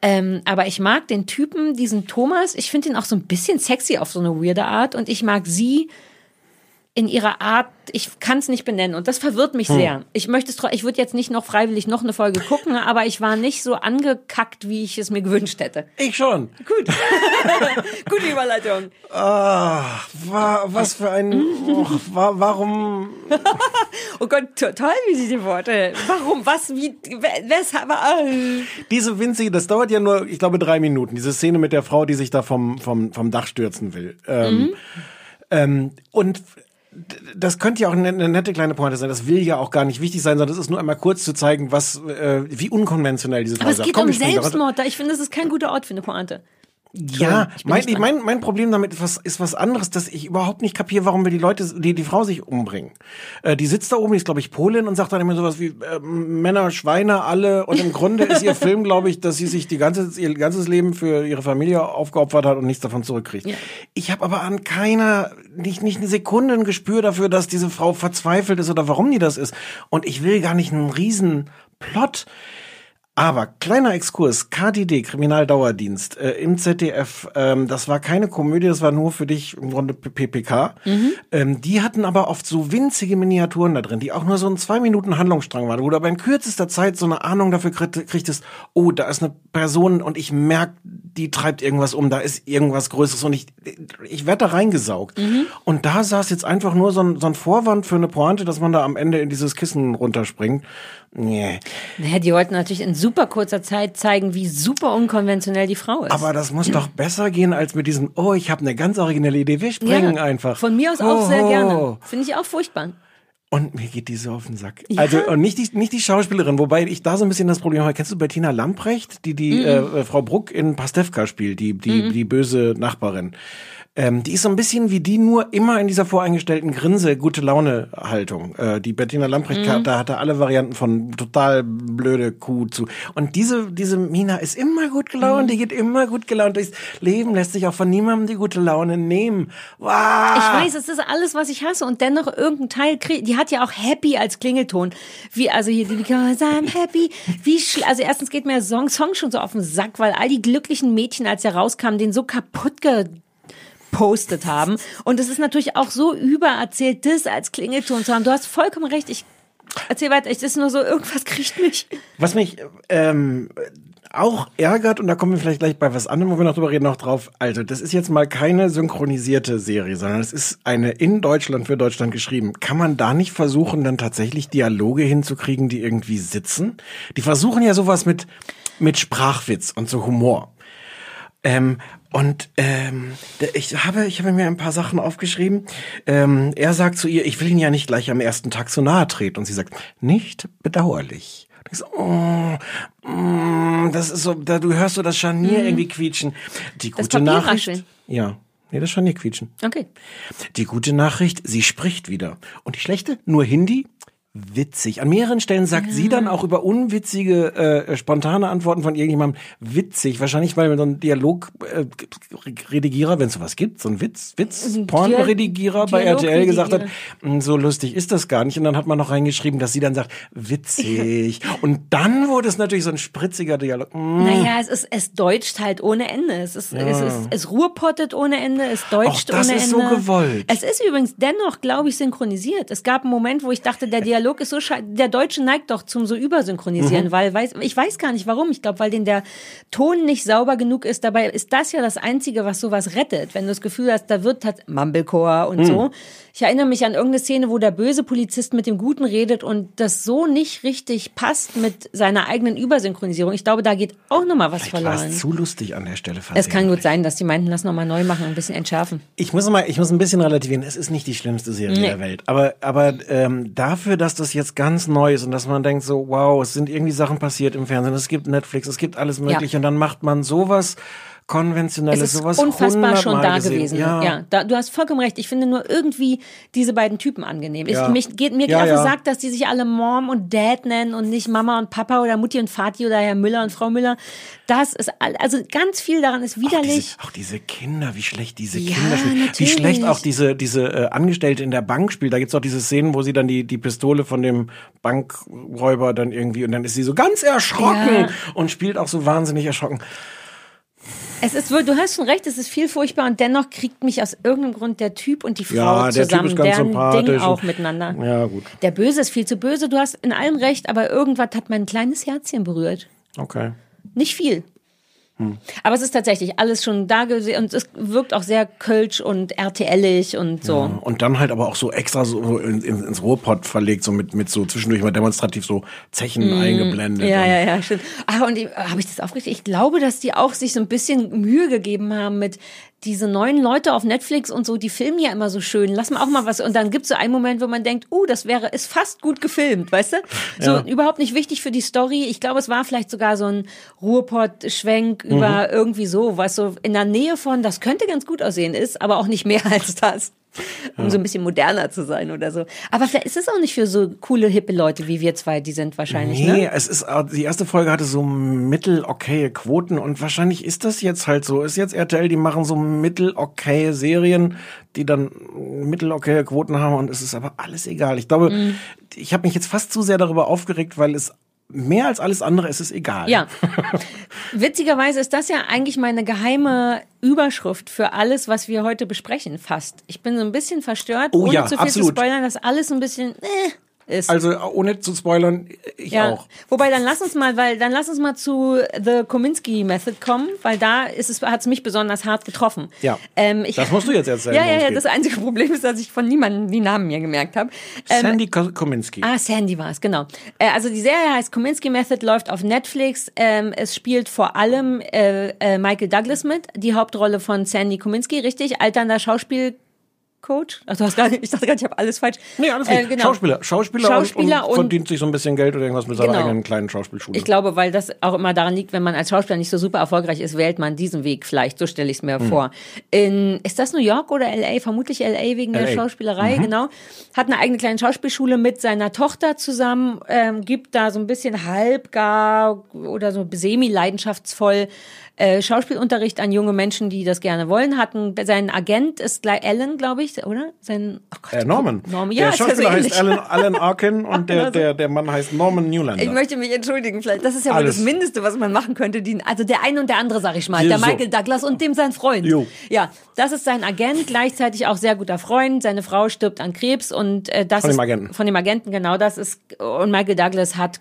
Speaker 4: Ähm, aber ich mag den Typen, diesen Thomas, ich finde ihn auch so ein bisschen sexy auf so eine weirde Art und ich mag sie in ihrer Art, ich kann es nicht benennen und das verwirrt mich sehr. Ich möchte es, ich würde jetzt nicht noch freiwillig noch eine Folge gucken, aber ich war nicht so angekackt, wie ich es mir gewünscht hätte.
Speaker 3: Ich schon.
Speaker 4: Gut. Gute Überleitung.
Speaker 3: Ah, wa, was für ein. Oh, wa, warum.
Speaker 4: Oh Gott, to toll, wie sie die Worte. Warum? Was? Wie? we- Weshalb?
Speaker 3: Diese winzige, das dauert ja nur, ich glaube, drei Minuten. Diese Szene mit der Frau, die sich da vom, vom, vom Dach stürzen will. Ähm,
Speaker 4: Mhm.
Speaker 3: ähm, und das könnte ja auch eine, eine nette kleine Pointe sein. Das will ja auch gar nicht wichtig sein, sondern es ist nur einmal kurz zu zeigen, was, äh, wie unkonventionell diese Frau
Speaker 4: Aber es
Speaker 3: ist.
Speaker 4: geht
Speaker 3: Komm,
Speaker 4: um. Selbstmord. Da. Ich finde, das ist kein guter Ort für eine Pointe.
Speaker 3: Ja,
Speaker 4: ich
Speaker 3: mein, ich, mein, mein Problem damit ist was, ist was anderes, dass ich überhaupt nicht kapiere, warum wir die Leute, die, die Frau sich umbringen. Äh, die sitzt da oben, die ist, glaube ich, Polin und sagt dann immer sowas wie äh, Männer, Schweine, alle. Und im Grunde ist ihr Film, glaube ich, dass sie sich die ganze, ihr ganzes Leben für ihre Familie aufgeopfert hat und nichts davon zurückkriegt.
Speaker 4: Ja.
Speaker 3: Ich habe aber an keiner, nicht, nicht eine Sekunde ein Gespür dafür, dass diese Frau verzweifelt ist oder warum die das ist. Und ich will gar nicht einen riesen Plot. Aber kleiner Exkurs, KDD, Kriminaldauerdienst äh, im ZDF, ähm, das war keine Komödie, das war nur für dich im Grunde PPK. Ähm, die hatten aber oft so winzige Miniaturen da drin, die auch nur so ein zwei Minuten Handlungsstrang waren, wo du aber in kürzester Zeit so eine Ahnung dafür krieg- kriegtest, oh, da ist eine Person und ich merk, die treibt irgendwas um, da ist irgendwas Größeres und ich, ich werde da reingesaugt. Und da saß jetzt einfach nur so ein, so ein Vorwand für eine Pointe, dass man da am Ende in dieses Kissen runterspringt. Nee.
Speaker 4: Naja, die wollten natürlich in super kurzer Zeit zeigen, wie super unkonventionell die Frau ist.
Speaker 3: Aber das muss doch besser gehen als mit diesem, oh, ich habe eine ganz originelle Idee, wir springen
Speaker 4: ja,
Speaker 3: einfach.
Speaker 4: Von mir aus auch sehr gerne. Finde ich auch furchtbar.
Speaker 3: Und mir geht die so auf den Sack.
Speaker 4: Ja.
Speaker 3: Also und nicht die, nicht die Schauspielerin, wobei ich da so ein bisschen das Problem habe. Kennst du Bettina Lamprecht, die die
Speaker 4: Mhm.
Speaker 3: äh, Frau Bruck in Pastewka spielt, die die die böse Nachbarin. Ähm, die ist so ein bisschen wie die, nur immer in dieser voreingestellten Grinse, gute Laune Haltung. Äh, die Bettina Lamprecht,
Speaker 4: Mhm.
Speaker 3: da hatte alle Varianten von total blöde Kuh zu. Und diese, diese Mina ist immer gut gelaunt,
Speaker 4: Mhm.
Speaker 3: die geht immer gut gelaunt durchs Leben, lässt sich auch von niemandem die gute Laune nehmen. Wow.
Speaker 4: Ich weiß, es ist alles, was ich hasse und dennoch irgendein Teil krieg, die hat ja auch Happy als Klingelton. Wie, also hier, die Because I'm happy. Wie, schl- also erstens geht mir der Song, Song schon so auf den Sack, weil all die glücklichen Mädchen, als er rauskam, den so kaputt gepostet haben. Und es ist natürlich auch so übererzählt, das als Klingelton zu haben. Du hast vollkommen recht, ich Erzähl weiter, es ist nur so, irgendwas kriegt mich.
Speaker 3: Was mich ähm, auch ärgert, und da kommen wir vielleicht gleich bei was anderem, wo wir noch drüber reden, noch drauf. Also, das ist jetzt mal keine synchronisierte Serie, sondern es ist eine in Deutschland für Deutschland geschrieben. Kann man da nicht versuchen, dann tatsächlich Dialoge hinzukriegen, die irgendwie sitzen? Die versuchen ja sowas mit, mit Sprachwitz und so Humor. Ähm, und ähm, ich habe, ich habe mir ein paar Sachen aufgeschrieben. Ähm, er sagt zu ihr, ich will ihn ja nicht gleich am ersten Tag so nahe treten. Und sie sagt, nicht bedauerlich. Und ich so, oh, mm, das ist so, da, du hörst so das Scharnier
Speaker 4: Mhm.
Speaker 3: irgendwie quietschen. Die
Speaker 4: Das
Speaker 3: gute
Speaker 4: Papier
Speaker 3: Nachricht.
Speaker 4: rascheln.
Speaker 3: Ja. Nee, das Scharnier quietschen.
Speaker 4: Okay.
Speaker 3: Die gute Nachricht, sie spricht wieder. Und die schlechte, nur Hindi? Witzig. An mehreren Stellen sagt sie dann auch über unwitzige, äh, spontane Antworten von irgendjemandem witzig. Wahrscheinlich, weil so ein Dialogredigierer, wenn es sowas gibt, so ein Witz, Witz,
Speaker 4: Ein
Speaker 3: Pornredigierer bei RTL gesagt hat. "Mm, so lustig ist das gar nicht. Und dann hat man noch reingeschrieben, dass sie dann sagt, witzig. Und dann wurde es natürlich so ein spritziger Dialog. Mm.
Speaker 4: Naja, es ist, es deutscht halt ohne Ende. Es ist, es ist, es ruhrpottet ohne Ende, es deutscht
Speaker 3: Auch das
Speaker 4: ohne
Speaker 3: ist
Speaker 4: Ende.
Speaker 3: so gewollt.
Speaker 4: Es ist übrigens dennoch, glaube ich, synchronisiert. Es gab einen Moment, wo ich dachte, der Dialog ist so schei der Deutsche neigt doch zum so übersynchronisieren,
Speaker 3: Mhm.
Speaker 4: weil weiß, ich weiß gar nicht warum. Ich glaube, weil den der Ton nicht sauber genug ist. Dabei ist das ja das Einzige, was sowas rettet. Wenn du das Gefühl hast, da wird halt Mumblecore und
Speaker 3: Mhm.
Speaker 4: so. Ich erinnere mich an irgendeine Szene, wo der böse Polizist mit dem Guten redet und das so nicht richtig passt mit seiner eigenen Übersynchronisierung. Ich glaube, da geht auch nochmal was
Speaker 3: War
Speaker 4: verloren.
Speaker 3: es zu lustig an der Stelle
Speaker 4: Es kann gut sein, dass die meinten, lass nochmal neu machen, ein bisschen entschärfen.
Speaker 3: Ich muss mal, ich muss ein bisschen relativieren. Es ist nicht die schlimmste Serie
Speaker 4: Nee.
Speaker 3: der Welt, aber aber ähm, dafür, dass das jetzt ganz neu ist und dass man denkt so, wow, es sind irgendwie Sachen passiert im Fernsehen, es gibt Netflix, es gibt alles Mögliche
Speaker 4: Ja.
Speaker 3: und dann macht man sowas konventionelles,
Speaker 4: Es ist
Speaker 3: sowas
Speaker 4: unfassbar schon da
Speaker 3: gesehen.
Speaker 4: gewesen.
Speaker 3: Ja.
Speaker 4: Ja, da, du hast vollkommen recht. Ich finde nur irgendwie diese beiden Typen angenehm. Ich,
Speaker 3: Ja.
Speaker 4: mich, geht, mir geht
Speaker 3: Ja,
Speaker 4: den
Speaker 3: ja.
Speaker 4: Sack, dass die sich alle Mom und Dad nennen und nicht Mama und Papa oder Mutti und Vati oder Herr Müller und Frau Müller. Das ist, also ganz viel daran ist
Speaker 3: Auch
Speaker 4: widerlich.
Speaker 3: diese, auch diese Kinder, wie schlecht diese Kinder spielen. Wie
Speaker 4: natürlich.
Speaker 3: schlecht auch diese, diese äh, Angestellte in der Bank spielt. Da gibt's auch diese Szenen, wo sie dann die, die Pistole von dem Bankräuber dann irgendwie, und dann ist sie so ganz erschrocken und spielt auch so wahnsinnig erschrocken.
Speaker 4: Es ist, wohl- du hast schon recht, es ist viel furchtbar und dennoch kriegt mich aus irgendeinem Grund der Typ und die Frau
Speaker 3: Ja, der Typ
Speaker 4: zusammen,
Speaker 3: ist ganz
Speaker 4: deren Ding auch miteinander.
Speaker 3: Ja, gut.
Speaker 4: Der Böse ist viel zu böse, du hast in allem recht, aber irgendwas hat mein kleines Herzchen berührt.
Speaker 3: Okay.
Speaker 4: Nicht viel.
Speaker 3: Hm.
Speaker 4: Aber es ist tatsächlich alles schon da gesehen und es wirkt auch sehr kölsch und RTLig und so.
Speaker 3: Und dann halt aber auch so extra so in, in, ins Ruhrpott verlegt, so mit, mit so zwischendurch mal demonstrativ so Zechen eingeblendet.
Speaker 4: Mhm. Ja, ja, ja, stimmt. Ah, und habe ich das aufgekriegt? Ich glaube, dass die auch sich so ein bisschen Mühe gegeben haben mit diese neuen Leute auf Netflix und so, die filmen ja immer so schön. Lass mal auch mal was. Und dann gibt's so einen Moment, wo man denkt, uh, das wäre, ist fast gut gefilmt, weißt du? So
Speaker 3: Ja.
Speaker 4: überhaupt nicht wichtig für die Story. Ich glaube, es war vielleicht sogar so ein Ruhrpott-Schwenk
Speaker 3: Mhm.
Speaker 4: über irgendwie so, was so in der Nähe von, das könnte ganz gut aussehen ist, aber auch nicht mehr als das. Um so ein bisschen moderner zu sein oder so. Aber vielleicht ist es auch nicht für so coole, hippe Leute wie wir zwei, die sind wahrscheinlich,
Speaker 3: Nee,
Speaker 4: ne?
Speaker 3: es ist, äh, die erste Folge hatte so mittel-okaye Quoten und wahrscheinlich ist das jetzt halt so. Ist jetzt RTL, die machen so mittel-okaye Serien, die dann mittel-okaye Quoten haben und es ist aber alles egal. Ich glaube,
Speaker 4: Mhm.
Speaker 3: ich habe mich jetzt fast zu sehr darüber aufgeregt, weil es mehr als alles andere ist es egal.
Speaker 4: Ja. Witzigerweise ist das ja eigentlich meine geheime Überschrift für alles, was wir heute besprechen, fast. Ich bin so ein bisschen verstört,
Speaker 3: Oh
Speaker 4: ohne
Speaker 3: ja,
Speaker 4: zu viel
Speaker 3: absolut.
Speaker 4: zu spoilern, dass alles ein bisschen äh, ist.
Speaker 3: Also ohne zu spoilern, ich
Speaker 4: ja.
Speaker 3: auch.
Speaker 4: Wobei dann lass uns mal, weil dann lass uns mal zu The Kominsky Method kommen, weil da ist es hat's mich besonders hart getroffen.
Speaker 3: Ja.
Speaker 4: Ähm, ich,
Speaker 3: Das musst du jetzt erzählen,
Speaker 4: Ja, ja, ja. Das einzige Problem ist, dass ich von niemandem die Namen mir gemerkt habe. Ähm,
Speaker 3: Sandy Ko- Kominski.
Speaker 4: Ah, Sandy war es, genau. Äh, also die Serie heißt Kominsky Method, läuft auf Netflix. Ähm, es spielt vor allem äh, äh, Michael Douglas mit, die Hauptrolle von Sandy Kominsky, richtig? Alternder Schauspielcoach. Ach, du hast gar nicht, ich dachte gerade, ich habe alles falsch.
Speaker 3: Nee, alles
Speaker 4: Äh, genau.
Speaker 3: Schauspieler. Schauspieler,
Speaker 4: Schauspieler
Speaker 3: und, und, verdient sich so ein bisschen Geld oder irgendwas mit seiner
Speaker 4: Genau.
Speaker 3: eigenen kleinen Schauspielschule.
Speaker 4: Ich glaube, weil das auch immer daran liegt, wenn man als Schauspieler nicht so super erfolgreich ist, wählt man diesen Weg vielleicht. So stelle ich es mir
Speaker 3: Hm.
Speaker 4: vor. In, ist das New York oder LA? Vermutlich LA wegen der
Speaker 3: LA.
Speaker 4: Schauspielerei, genau. Hat eine eigene kleine Schauspielschule mit seiner Tochter zusammen, ähm, gibt da so ein bisschen halbgar oder so semi-leidenschaftsvoll äh, Schauspielunterricht an junge Menschen, die das gerne wollen. Hatten sein Agent ist Ellen, glaube ich, ähnlich, oder? Sein oh Gott,
Speaker 3: Äh, Norman.
Speaker 4: Norman. Ja,
Speaker 3: der Schauspieler heißt. Alan, Alan Arkin und der, der, der Mann heißt Norman Newlander.
Speaker 4: Ich möchte mich entschuldigen, vielleicht. Das ist ja wohl
Speaker 3: Alles.
Speaker 4: das Mindeste, was man machen könnte. Die, also der eine und der andere, sag ich mal. Der. Michael Douglas und dem sein Freund.
Speaker 3: Jo.
Speaker 4: Ja, das ist sein Agent, gleichzeitig auch sehr guter Freund. Seine Frau stirbt an Krebs und äh, das
Speaker 3: Von
Speaker 4: ist
Speaker 3: dem Agenten.
Speaker 4: von dem Agenten genau das ist. Und Michael Douglas hat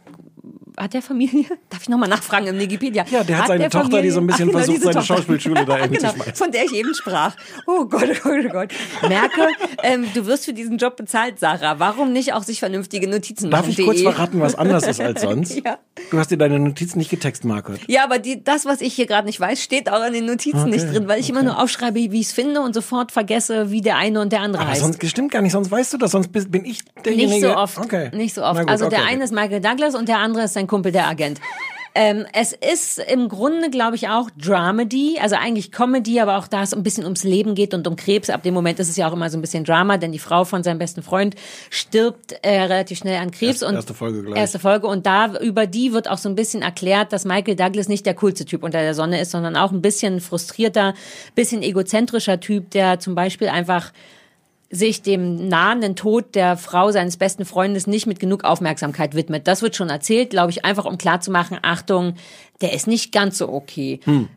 Speaker 4: hat der Familie? Darf ich nochmal nachfragen im Wikipedia?
Speaker 3: Ja, der hat seine Tochter, die so ein bisschen versucht,
Speaker 4: diese
Speaker 3: seine
Speaker 4: Tochter.
Speaker 3: Schauspielschule da irgendwie zu
Speaker 4: genau. Von der ich eben sprach. Oh Gott, oh Gott, oh Gott. Merke, ähm, du wirst für diesen Job bezahlt, Sarah. Warum nicht auch sich vernünftige Notizen
Speaker 3: Darf
Speaker 4: machen?
Speaker 3: ich kurz
Speaker 4: De?
Speaker 3: verraten, was anders ist als sonst?
Speaker 4: Ja.
Speaker 3: Du hast dir deine Notizen nicht getextmarkert.
Speaker 4: Ja, aber die, das, was ich hier gerade nicht weiß, steht auch in den Notizen
Speaker 3: Okay,
Speaker 4: nicht drin, weil ich immer nur aufschreibe, wie ich es finde und sofort vergesse, wie der eine und der andere
Speaker 3: Aber
Speaker 4: heißt.
Speaker 3: sonst stimmt gar nicht, sonst weißt du das, sonst bin ich derjenige.
Speaker 4: Nicht so oft.
Speaker 3: Okay.
Speaker 4: Nicht so oft.
Speaker 3: gut,
Speaker 4: also der
Speaker 3: okay.
Speaker 4: eine ist Michael Douglas und der andere ist sein Kumpel, der Agent. Ähm, es ist im Grunde, glaube ich, auch Dramedy, also eigentlich Comedy, aber auch da es ein bisschen ums Leben geht und um Krebs. Ab dem Moment ist es ja auch immer so ein bisschen Drama, denn die Frau von seinem besten Freund stirbt äh, relativ schnell an Krebs.
Speaker 3: Erste-
Speaker 4: und
Speaker 3: erste Folge gleich.
Speaker 4: Erste Folge. Und da über die wird auch so ein bisschen erklärt, dass Michael Douglas nicht der coolste Typ unter der Sonne ist, sondern auch ein bisschen frustrierter, bisschen egozentrischer Typ, der zum Beispiel einfach sich dem nahenden Tod der Frau seines besten Freundes nicht mit genug Aufmerksamkeit widmet. Das wird schon erzählt, glaube ich, einfach um klarzumachen, Achtung, der ist nicht ganz so okay.
Speaker 3: Hm.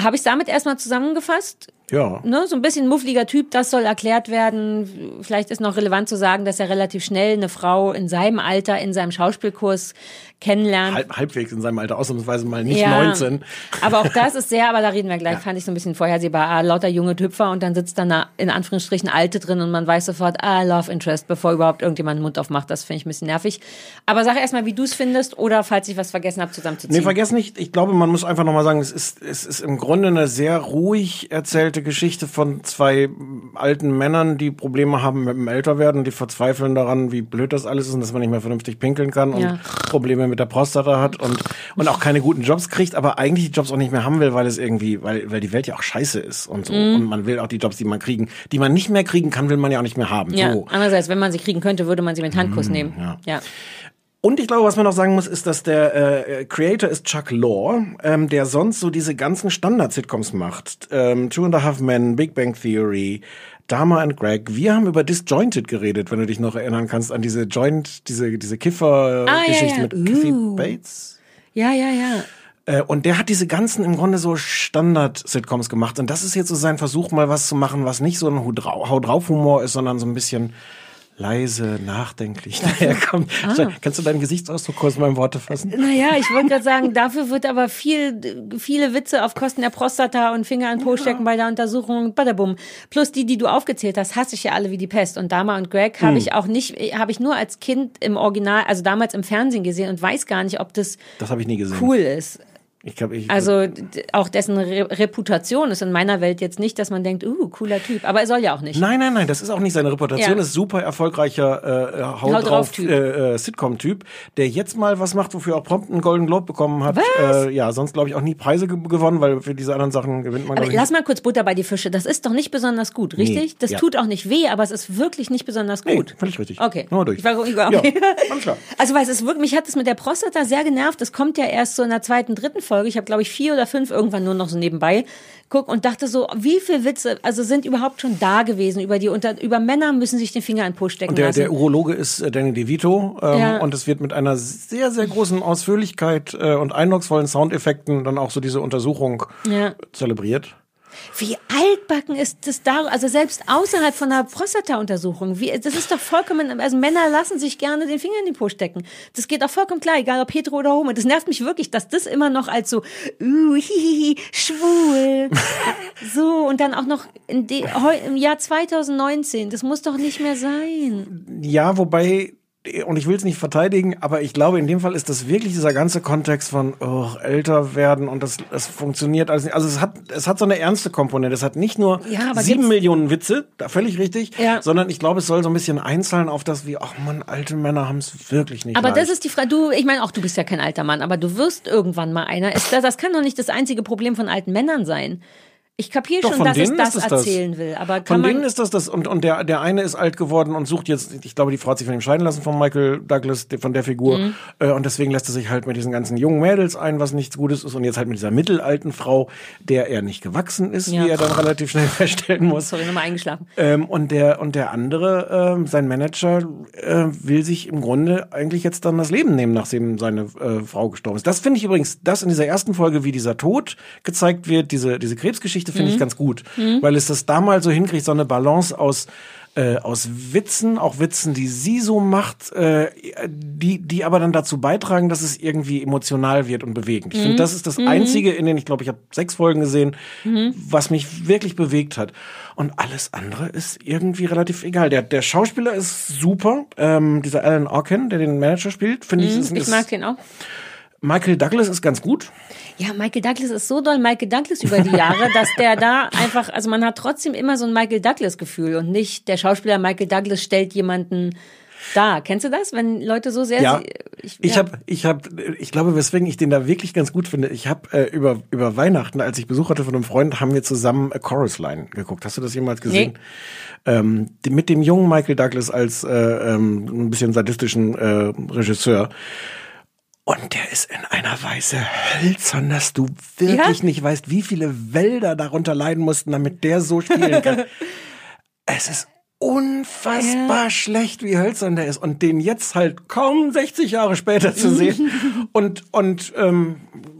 Speaker 4: Habe ich damit erstmal zusammengefasst?
Speaker 3: Ja.
Speaker 4: Ne, so ein bisschen muffliger Typ, das soll erklärt werden. Vielleicht ist noch relevant zu sagen, dass er relativ schnell eine Frau in seinem Alter in seinem Schauspielkurs kennenlernt.
Speaker 3: Halb, halbwegs in seinem Alter, ausnahmsweise mal nicht
Speaker 4: Ja,
Speaker 3: 19.
Speaker 4: Aber auch das ist sehr, aber da reden wir gleich, fand ich so ein bisschen vorhersehbar. Ah, lauter junge Tüpfer und dann sitzt da eine, in Anführungsstrichen Alte drin und man weiß sofort, ah, Love Interest, bevor überhaupt irgendjemand den Mund aufmacht. Das finde ich ein bisschen nervig. Aber sag erstmal, wie du es findest oder falls ich was vergessen habe, zusammenzuziehen.
Speaker 3: Nee, vergiss nicht, ich glaube, man muss einfach nochmal sagen, es ist, es ist im Grunde eine sehr ruhig erzählte Geschichte von zwei alten Männern, die Probleme haben mit dem Älterwerden, die verzweifeln daran, wie blöd das alles ist und dass man nicht mehr vernünftig pinkeln kann und
Speaker 4: Ja.
Speaker 3: Probleme mit der Prostata hat und, und auch keine guten Jobs kriegt, aber eigentlich die Jobs auch nicht mehr haben will, weil es irgendwie, weil, weil die Welt ja auch scheiße ist und so.
Speaker 4: Mhm.
Speaker 3: Und man will auch die Jobs, die man kriegen, die man nicht mehr kriegen kann, will man ja auch nicht mehr haben.
Speaker 4: ja,
Speaker 3: So.
Speaker 4: andererseits, wenn man sie kriegen könnte, würde man sie mit Handkuss nehmen.
Speaker 3: Mm, ja.
Speaker 4: ja.
Speaker 3: Und ich glaube, was man noch sagen muss, ist, dass der äh, Creator ist Chuck Lorre, ähm, der sonst so diese ganzen Standard-Sitcoms macht. Ähm, Two and a Half Men, Big Bang Theory, Dharma and Greg. Wir haben über Disjointed geredet, wenn du dich noch erinnern kannst an diese Joint, diese, diese Kiffer-Geschichte
Speaker 4: Ah, ja, ja.
Speaker 3: mit Kathy
Speaker 4: Uh.
Speaker 3: Bates.
Speaker 4: Ja, ja, ja.
Speaker 3: Äh, Und der hat diese ganzen im Grunde so Standard-Sitcoms gemacht. Und das ist jetzt so sein Versuch, mal was zu machen, was nicht so ein Hau drau- Hau drauf Humor ist, sondern so ein bisschen leise, nachdenklich daherkommt.
Speaker 4: Ah.
Speaker 3: Kannst du deinen Gesichtsausdruck kurz mal in Worte fassen?
Speaker 4: Naja, ich wollte gerade sagen, dafür wird aber viel, viele Witze auf Kosten der Prostata und Finger an Po stecken bei der Untersuchung, badabum. Plus die, die du aufgezählt hast, hasse ich ja alle wie die Pest. Und Dama und Greg habe
Speaker 3: Hm.
Speaker 4: ich auch nicht, habe ich nur als Kind im Original, also damals im Fernsehen gesehen und weiß gar nicht, ob das
Speaker 3: Das habe ich nie gesehen.
Speaker 4: cool ist.
Speaker 3: Ich glaub, ich,
Speaker 4: Also auch dessen Re Reputation ist in meiner Welt jetzt nicht, dass man denkt, uh, cooler Typ. Aber er soll ja auch nicht.
Speaker 3: Nein, nein, nein, das ist auch nicht seine Reputation.
Speaker 4: Ja.
Speaker 3: ist super erfolgreicher äh, Haut,
Speaker 4: Haut
Speaker 3: drauf äh, äh, Sitcom-Typ, der jetzt mal was macht, wofür er auch prompt einen Golden Globe bekommen hat.
Speaker 4: Was?
Speaker 3: Äh, ja, sonst glaube ich auch nie Preise ge gewonnen, weil für diese anderen Sachen gewinnt man.
Speaker 4: Aber lass mal kurz Butter bei die Fische. Das ist doch nicht besonders gut, richtig? Das
Speaker 3: ja.
Speaker 4: tut auch nicht weh, aber es ist wirklich nicht besonders
Speaker 3: Nee,
Speaker 4: gut.
Speaker 3: völlig richtig.
Speaker 4: Okay.
Speaker 3: Nur durch.
Speaker 4: Ich war, ich war,
Speaker 3: Ja,
Speaker 4: okay.
Speaker 3: alles klar.
Speaker 4: Also, weil es ist wirklich, mich hat es mit der Prostata sehr genervt. Das kommt ja erst so in der zweiten, dritten Folge. Ich habe, glaube ich, vier oder fünf irgendwann nur noch so nebenbei guck und dachte so, wie viele Witze, also sind überhaupt schon da gewesen über die unter, über Männer müssen sich den Finger in den Po stecken
Speaker 3: Und der,
Speaker 4: lassen.
Speaker 3: der Urologe ist äh, Danny DeVito ähm,
Speaker 4: Ja.
Speaker 3: und es wird mit einer sehr, sehr großen Ausführlichkeit äh, und eindrucksvollen Soundeffekten dann auch so diese Untersuchung
Speaker 4: Ja.
Speaker 3: zelebriert.
Speaker 4: Wie altbacken ist das da, also selbst außerhalb von einer Prostata-Untersuchung, wie, das ist doch vollkommen, also Männer lassen sich gerne den Finger in den Po stecken. Das geht auch vollkommen klar, egal ob hetero oder homo. Das nervt mich wirklich, dass das immer noch als so, uh, hihihi, schwul, so, und dann auch noch im Jahr 2019, das muss doch nicht mehr sein.
Speaker 3: Ja, wobei, und ich will es nicht verteidigen, aber ich glaube, in dem Fall ist das wirklich dieser ganze Kontext von oh, älter werden und das, das funktioniert alles nicht. Also es hat, es hat so eine ernste Komponente. Es hat nicht nur
Speaker 4: Ja,
Speaker 3: sieben
Speaker 4: gibt's-
Speaker 3: Millionen Witze, da völlig richtig,
Speaker 4: Ja.
Speaker 3: sondern ich glaube, es soll so ein bisschen einzahlen auf das, wie, ach man, alte Männer haben es wirklich nicht
Speaker 4: Aber
Speaker 3: leicht.
Speaker 4: das ist die Frage, du, ich meine, auch du bist ja kein alter Mann, aber du wirst irgendwann mal einer. Ist das, das kann doch nicht das einzige Problem von alten Männern sein. Ich kapiere schon,
Speaker 3: von
Speaker 4: dass es das
Speaker 3: das.
Speaker 4: erzählen will, aber
Speaker 3: Von
Speaker 4: kann man
Speaker 3: denen ist das das und und der der eine ist alt geworden und sucht jetzt ich glaube die Frau hat sich von ihm scheiden lassen von Michael Douglas von der Figur
Speaker 4: Mhm.
Speaker 3: äh, und deswegen lässt er sich halt mit diesen ganzen jungen Mädels ein was nichts Gutes ist und jetzt halt mit dieser mittelalten Frau der er nicht gewachsen ist
Speaker 4: Ja.
Speaker 3: wie er dann relativ schnell feststellen muss
Speaker 4: Sorry, nochmal eingeschlafen.
Speaker 3: ähm, und der und der andere, ähm, sein Manager, äh, will sich im Grunde eigentlich jetzt dann das Leben nehmen, nachdem seine äh, Frau gestorben ist. Das finde ich übrigens, das in dieser ersten Folge, wie dieser Tod gezeigt wird, diese diese Krebsgeschichte, finde ich ganz gut, weil es das da mal so hinkriegt, so eine Balance aus äh, aus Witzen, auch Witzen, die sie so macht, äh, die, die aber dann dazu beitragen, dass es irgendwie emotional wird und bewegend. Ich finde, das ist das Einzige in den, ich glaube, ich habe sechs Folgen gesehen, was mich wirklich bewegt hat. Und alles andere ist irgendwie relativ egal. Der, der Schauspieler ist super. Ähm, dieser Alan Arkin, der den Manager spielt, finde ich, ist,
Speaker 4: Ich mag den auch.
Speaker 3: Michael Douglas ist ganz gut.
Speaker 4: Ja, Michael Douglas ist so doll Michael Douglas über die Jahre, dass der da einfach, also man hat trotzdem immer so ein Michael Douglas Gefühl und nicht der Schauspieler Michael Douglas stellt jemanden dar. Kennst du das, wenn Leute so sehr
Speaker 3: Ja, ich,
Speaker 4: ja.
Speaker 3: habe, ich habe, ich glaube, weswegen ich den da wirklich ganz gut finde. Ich habe äh, über über Weihnachten, als ich Besuch hatte von einem Freund, haben wir zusammen A Chorus Line geguckt. Hast du das jemals gesehen? Ähm, die, mit dem jungen Michael Douglas als äh, ähm, ein bisschen sadistischen äh, Regisseur. Und der ist in einer Weise hölzern, dass du wirklich
Speaker 4: Ja?
Speaker 3: nicht weißt, wie viele Wälder darunter leiden mussten, damit der so spielen kann. es ist unfassbar schlecht, wie hölzern der ist. Und den jetzt halt kaum 60 Jahre später zu sehen. und, und, ähm, ja,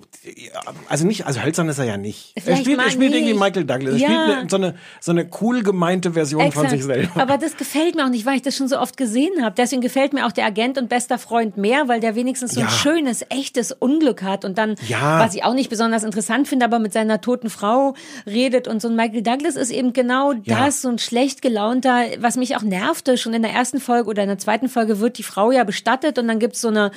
Speaker 3: also nicht, also hölzern ist er ja nicht. Er
Speaker 4: Vielleicht
Speaker 3: spielt,
Speaker 4: mal
Speaker 3: er spielt irgendwie Michael Douglas. Er
Speaker 4: Ja.
Speaker 3: spielt eine, so eine, so eine cool gemeinte Version von
Speaker 4: Exakt.
Speaker 3: sich selber.
Speaker 4: Aber das gefällt mir auch nicht, weil ich das schon so oft gesehen habe. Deswegen gefällt mir auch der Agent und bester Freund mehr, weil der wenigstens so ein
Speaker 3: Ja.
Speaker 4: schönes, echtes Unglück hat und dann,
Speaker 3: Ja.
Speaker 4: was ich auch nicht besonders interessant finde, aber mit seiner toten Frau redet und so ein Michael Douglas ist eben genau das, so ein schlecht gelaunter, was mich auch nervte. Schon in der ersten Folge oder in der zweiten Folge wird die Frau ja bestattet und dann gibt's so eine